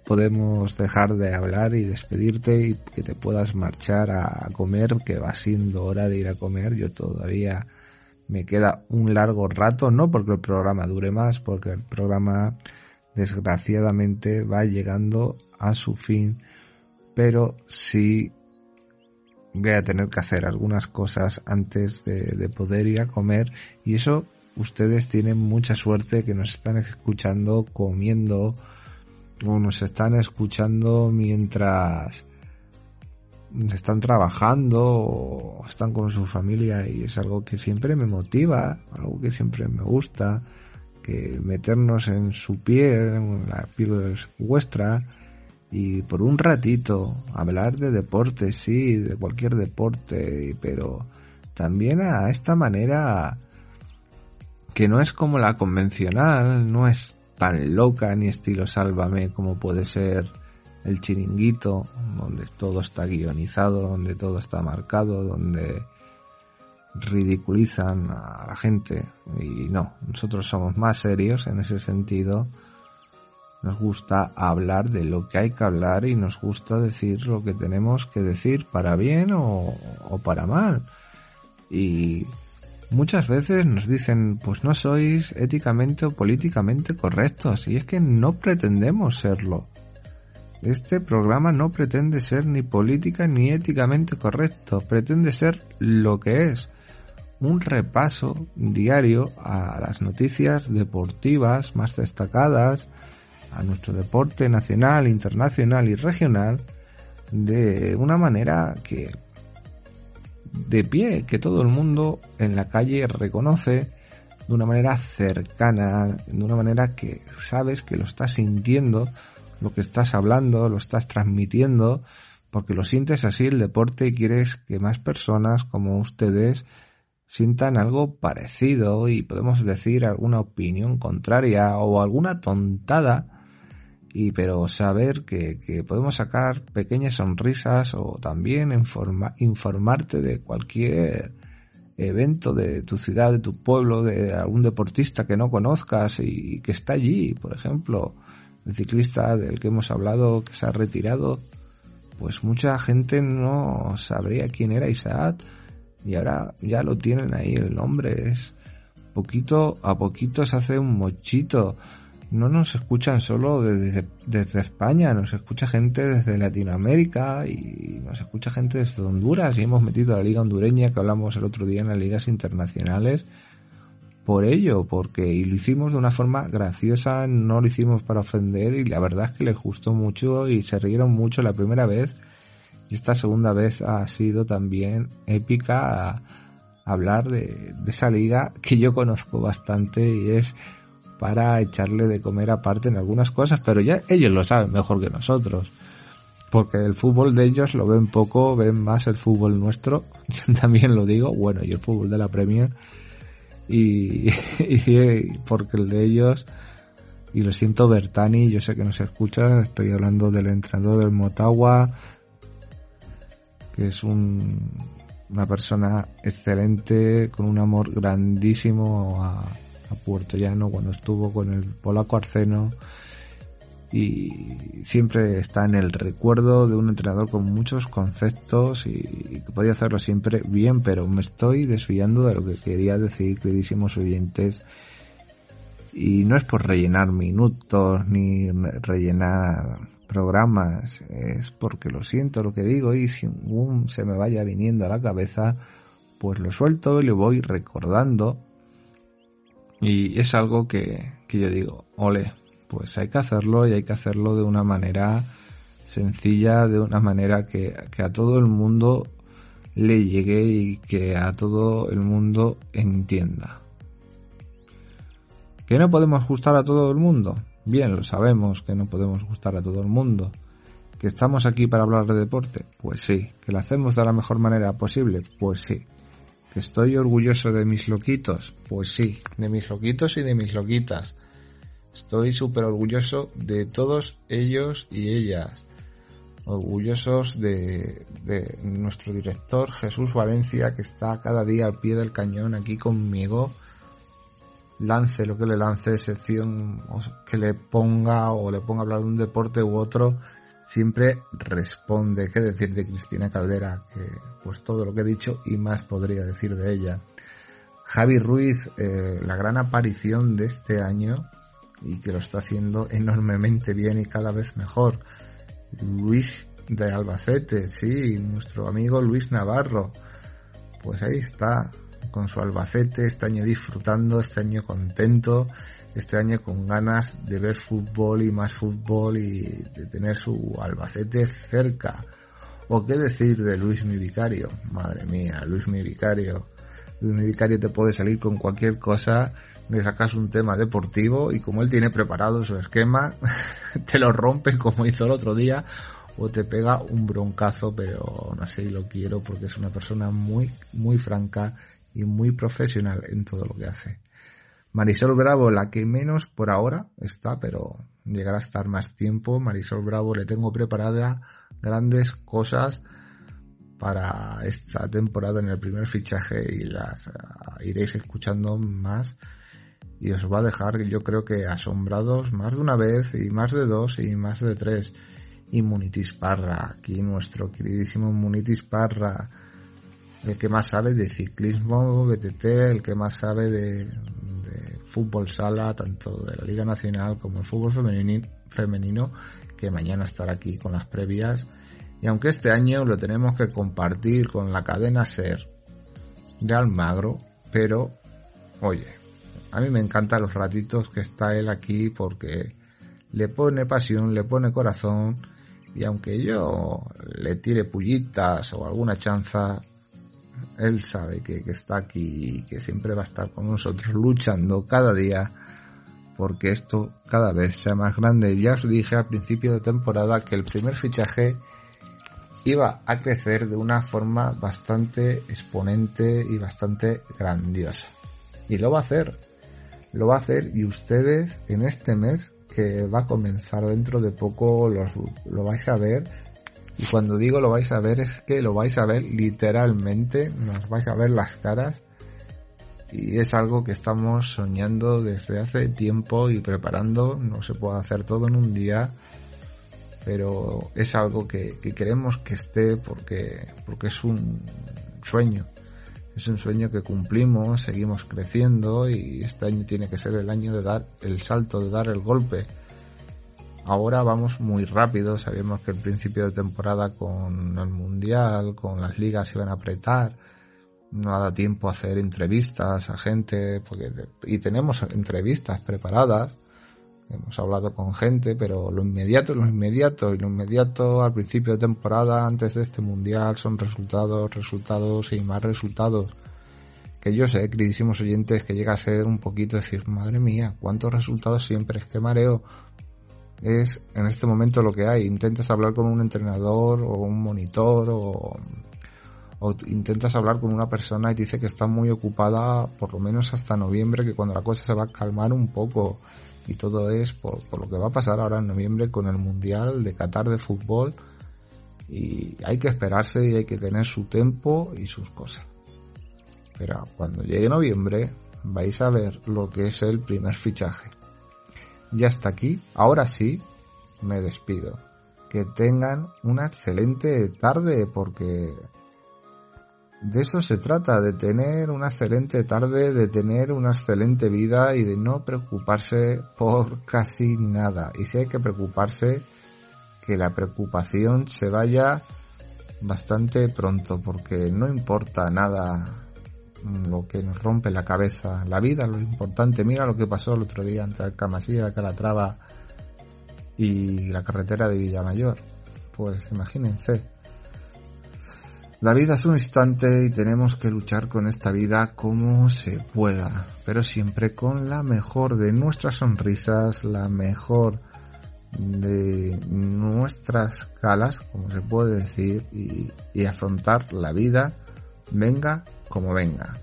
podemos dejar de hablar y despedirte y que te puedas marchar a comer, que va siendo hora de ir a comer. Yo todavía me queda un largo rato, no porque el programa dure más, porque el programa desgraciadamente va llegando a su fin, pero sí voy a tener que hacer algunas cosas antes de, de poder ir a comer y eso ustedes tienen mucha suerte que nos están escuchando comiendo o nos están escuchando mientras están trabajando o están con su familia y es algo que siempre me motiva, algo que siempre me gusta, que meternos en su piel, en la piel vuestra y por un ratito hablar de deporte, sí, de cualquier deporte, pero también a esta manera que no es como la convencional, no es tan loca ni estilo sálvame como puede ser el chiringuito, donde todo está guionizado, donde todo está marcado, donde ridiculizan a la gente. Y no, nosotros somos más serios en ese sentido. Nos gusta hablar de lo que hay que hablar y nos gusta decir lo que tenemos que decir para bien o, para mal. Y muchas veces nos dicen, pues no sois éticamente o políticamente correctos, y es que no pretendemos serlo. Este programa no pretende ser ni política ni éticamente correcto, pretende ser lo que es, un repaso diario a las noticias deportivas más destacadas, a nuestro deporte nacional, internacional y regional, de una manera que de pie que todo el mundo en la calle reconoce de una manera cercana, de una manera que sabes que lo estás sintiendo, lo que estás hablando, lo estás transmitiendo, porque lo sientes así el deporte y quieres que más personas como ustedes sientan algo parecido y podemos decir alguna opinión contraria o alguna tontada y pero saber que, podemos sacar pequeñas sonrisas o también informarte de cualquier evento de tu ciudad, de tu pueblo, de algún deportista que no conozcas y, que está allí, por ejemplo, ciclista del que hemos hablado que se ha retirado pues mucha gente no sabría quién era Isaac y ahora ya lo tienen ahí el nombre. Es poquito a poquito se hace un mochito. No nos escuchan solo desde, desde España, nos escucha gente desde Latinoamérica y nos escucha gente desde Honduras y hemos metido a la liga hondureña que hablamos el otro día en las ligas internacionales por ello, porque y lo hicimos de una forma graciosa, no lo hicimos para ofender y la verdad es que les gustó mucho y se rieron mucho la primera vez y esta segunda vez ha sido también épica hablar de, esa liga que yo conozco bastante y es para echarle de comer aparte en algunas cosas, pero ya ellos lo saben mejor que nosotros. Porque el fútbol de ellos lo ven poco, ven más el fútbol nuestro, también lo digo, bueno, y el fútbol de la Premier y, porque el de ellos y lo siento Bertani, yo sé que no se escucha, estoy hablando del entrenador del Motagua, que es un, una persona excelente, con un amor grandísimo a, a Puerto Llano cuando estuvo con el polaco Arceno y siempre está en el recuerdo de un entrenador con muchos conceptos y, que podía hacerlo siempre bien, pero me estoy desviando de lo que quería decir, queridísimos oyentes. Y no es por rellenar minutos ni rellenar programas, es porque lo siento lo que digo y si se me vaya viniendo a la cabeza, pues lo suelto y lo voy recordando. Y es algo que, que yo digo, ole, pues hay que hacerlo y hay que hacerlo de una manera sencilla, de una manera que, a todo el mundo le llegue y que a todo el mundo entienda. ¿Que no podemos gustar a todo el mundo? Bien, lo sabemos que no podemos gustar a todo el mundo. ¿Que estamos aquí para hablar de deporte? Pues sí. ¿Que lo hacemos de la mejor manera posible? Pues sí. ¿Que estoy orgulloso de mis loquitos? Pues sí, de mis loquitos y de mis loquitas. Estoy súper orgulloso de todos ellos y ellas. Orgullosos de, nuestro director Jesús Valencia, que está cada día al pie del cañón aquí conmigo. Lance lo que le lance, sección que le ponga o le ponga a hablar de un deporte u otro, siempre responde. ¿Qué decir de Cristina Caldera? Que pues todo lo que he dicho y más podría decir de ella. Javi Ruiz, eh, la gran aparición de este año, y que lo está haciendo enormemente bien y cada vez mejor. Luis de Albacete, sí, nuestro amigo Luis Navarro. Pues ahí está, con su Albacete, este año disfrutando, este año contento, este año con ganas de ver fútbol y más fútbol y de tener su Albacete cerca. ¿O qué decir de Luis mi vicario? Madre mía, Luis mi vicario. Luis mi vicario te puede salir con cualquier cosa le sacas un tema deportivo y como él tiene preparado su esquema, te lo rompe como hizo el otro día o te pega un broncazo, pero no sé, lo quiero porque es una persona muy, muy franca y muy profesional en todo lo que hace. Marisol Bravo, la que menos por ahora está, pero llegará a estar más tiempo. Marisol Bravo le tengo preparada grandes cosas para esta temporada en el primer fichaje y las ah, iréis escuchando más y os va a dejar yo creo que asombrados más de una vez y más de dos y más de tres. Inmunitis Parra, aquí nuestro queridísimo Munitis Parra, el que más sabe de ciclismo, BTT, el que más sabe de, fútbol sala, tanto de la Liga Nacional como el fútbol femenino, que mañana estará aquí con las previas. Y aunque este año lo tenemos que compartir con la cadena SER de Almagro, pero oye, a mí me encantan los ratitos que está él aquí porque le pone pasión, le pone corazón y aunque yo le tire pullitas o alguna chanza, él sabe que, está aquí y que siempre va a estar con nosotros luchando cada día porque esto cada vez sea más grande. Ya os dije a principio de temporada que el primer fichaje iba a crecer de una forma bastante exponente y bastante grandiosa. Y lo va a hacer. Lo va a hacer y ustedes en este mes que va a comenzar dentro de poco lo vais a ver. Y cuando digo lo vais a ver es que lo vais a ver literalmente, nos vais a ver las caras. Y es algo que estamos soñando desde hace tiempo y preparando, no se puede hacer todo en un día, pero es algo que, que queremos que esté porque, porque es un sueño. Es un sueño que cumplimos, seguimos creciendo y este año tiene que ser el año de dar el salto, de dar el golpe. Ahora vamos muy rápido, sabemos que el principio de temporada con el Mundial, con las ligas iban a apretar, no da tiempo a hacer entrevistas a gente, porque, y tenemos entrevistas preparadas, hemos hablado con gente, pero lo inmediato, lo inmediato, y lo inmediato al principio de temporada, antes de este mundial, son resultados, resultados y más resultados. Que yo sé, queridísimos oyentes, que llega a ser un poquito decir, madre mía, cuántos resultados siempre, es que mareo. Es en este momento lo que hay. Intentas hablar con un entrenador o un monitor o o intentas hablar con una persona y dice que está muy ocupada por lo menos hasta noviembre, que cuando la cosa se va a calmar un poco. Y todo es por, lo que va a pasar ahora en noviembre con el Mundial de Qatar de fútbol. Y hay que esperarse y hay que tener su tiempo y sus cosas. Pero cuando llegue noviembre vais a ver lo que es el primer fichaje. Ya está aquí, ahora sí, me despido. Que tengan una excelente tarde porque de eso se trata, de tener una excelente tarde, de tener una excelente vida y de no preocuparse por casi nada. Y si hay que preocuparse, que la preocupación se vaya bastante pronto, porque no importa nada lo que nos rompe la cabeza. La vida lo importante. Mira lo que pasó el otro día entre Alcamasía, Calatrava y la carretera de Villamayor. Pues imagínense. La vida es un instante y tenemos que luchar con esta vida como se pueda, pero siempre con la mejor de nuestras sonrisas, la mejor de nuestras calas, como se puede decir, y, afrontar la vida, venga como venga.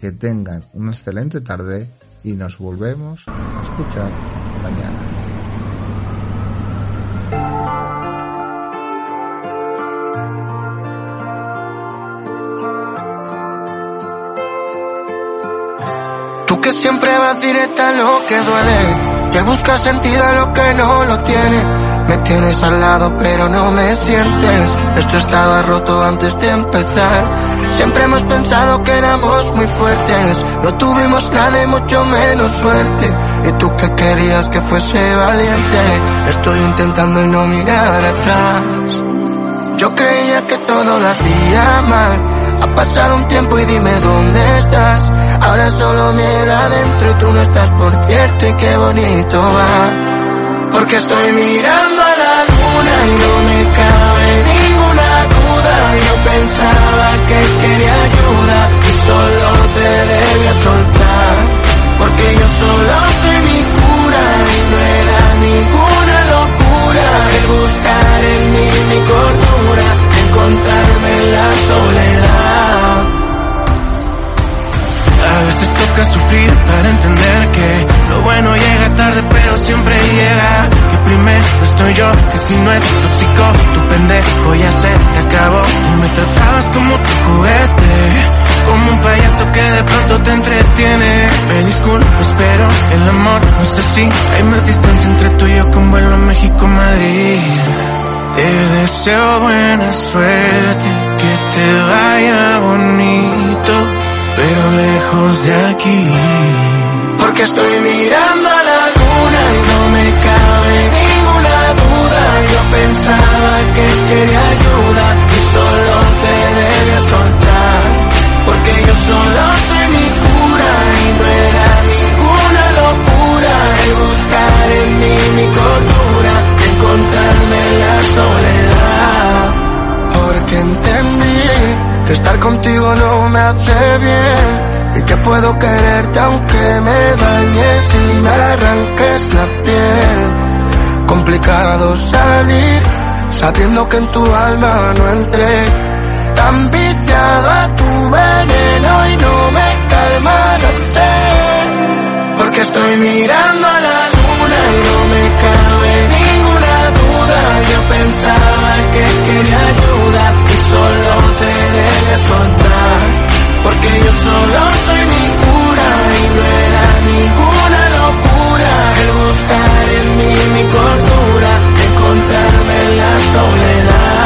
Que tengan una excelente tarde y nos volvemos a escuchar mañana. Que siempre vas directa a lo que duele, que buscas sentido a lo que no lo tiene. Me tienes al lado pero no me sientes, esto estaba roto antes de empezar. Siempre hemos pensado que éramos muy fuertes, no tuvimos nada y mucho menos suerte. Y tú que querías que fuese valiente, estoy intentando el no mirar atrás. Yo creía que todo lo hacía mal, ha pasado un tiempo y dime dónde estás. Ahora solo miro adentro y tú no estás por cierto y qué bonito va. Porque estoy mirando a la luna y no me cabe ninguna duda. Yo pensaba que quería ayuda y solo te debía soltar. Porque yo solo soy mi cura y no era ninguna locura el buscar en mí mi cordura, encontrarme en la soledad. A veces toca sufrir para entender que lo bueno llega tarde pero siempre llega. Que primero estoy yo, que si no es tóxico, tu pendejo ya se te acabó. Me tratabas como tu juguete, como un payaso que de pronto te entretiene. Me disculpas pero el amor no sé si hay más distancia entre tú y yo con vuelo a México-Madrid. Te deseo buena suerte, que te vaya bonito pero lejos de aquí. Porque estoy mirando a la luna y no me cabe ninguna duda. Yo pensaba que quería ayuda y solo te debía soltar. Porque yo solo soy mi cura y no era ninguna locura el buscar en mí mi cordura, encontrarme en la soledad. Porque entendí que estar contigo no me hace bien y que puedo quererte aunque me dañes y me arranques la piel. Complicado salir sabiendo que en tu alma no entré. Tan viciado a tu veneno y no me calma, no sé. Porque estoy mirando a la luna y no me cabe ninguna duda. Yo pensaba que quería ayuda y solo te porque yo solo soy mi cura y no era ninguna locura el buscar en mí mi cordura, encontrarme en la soledad.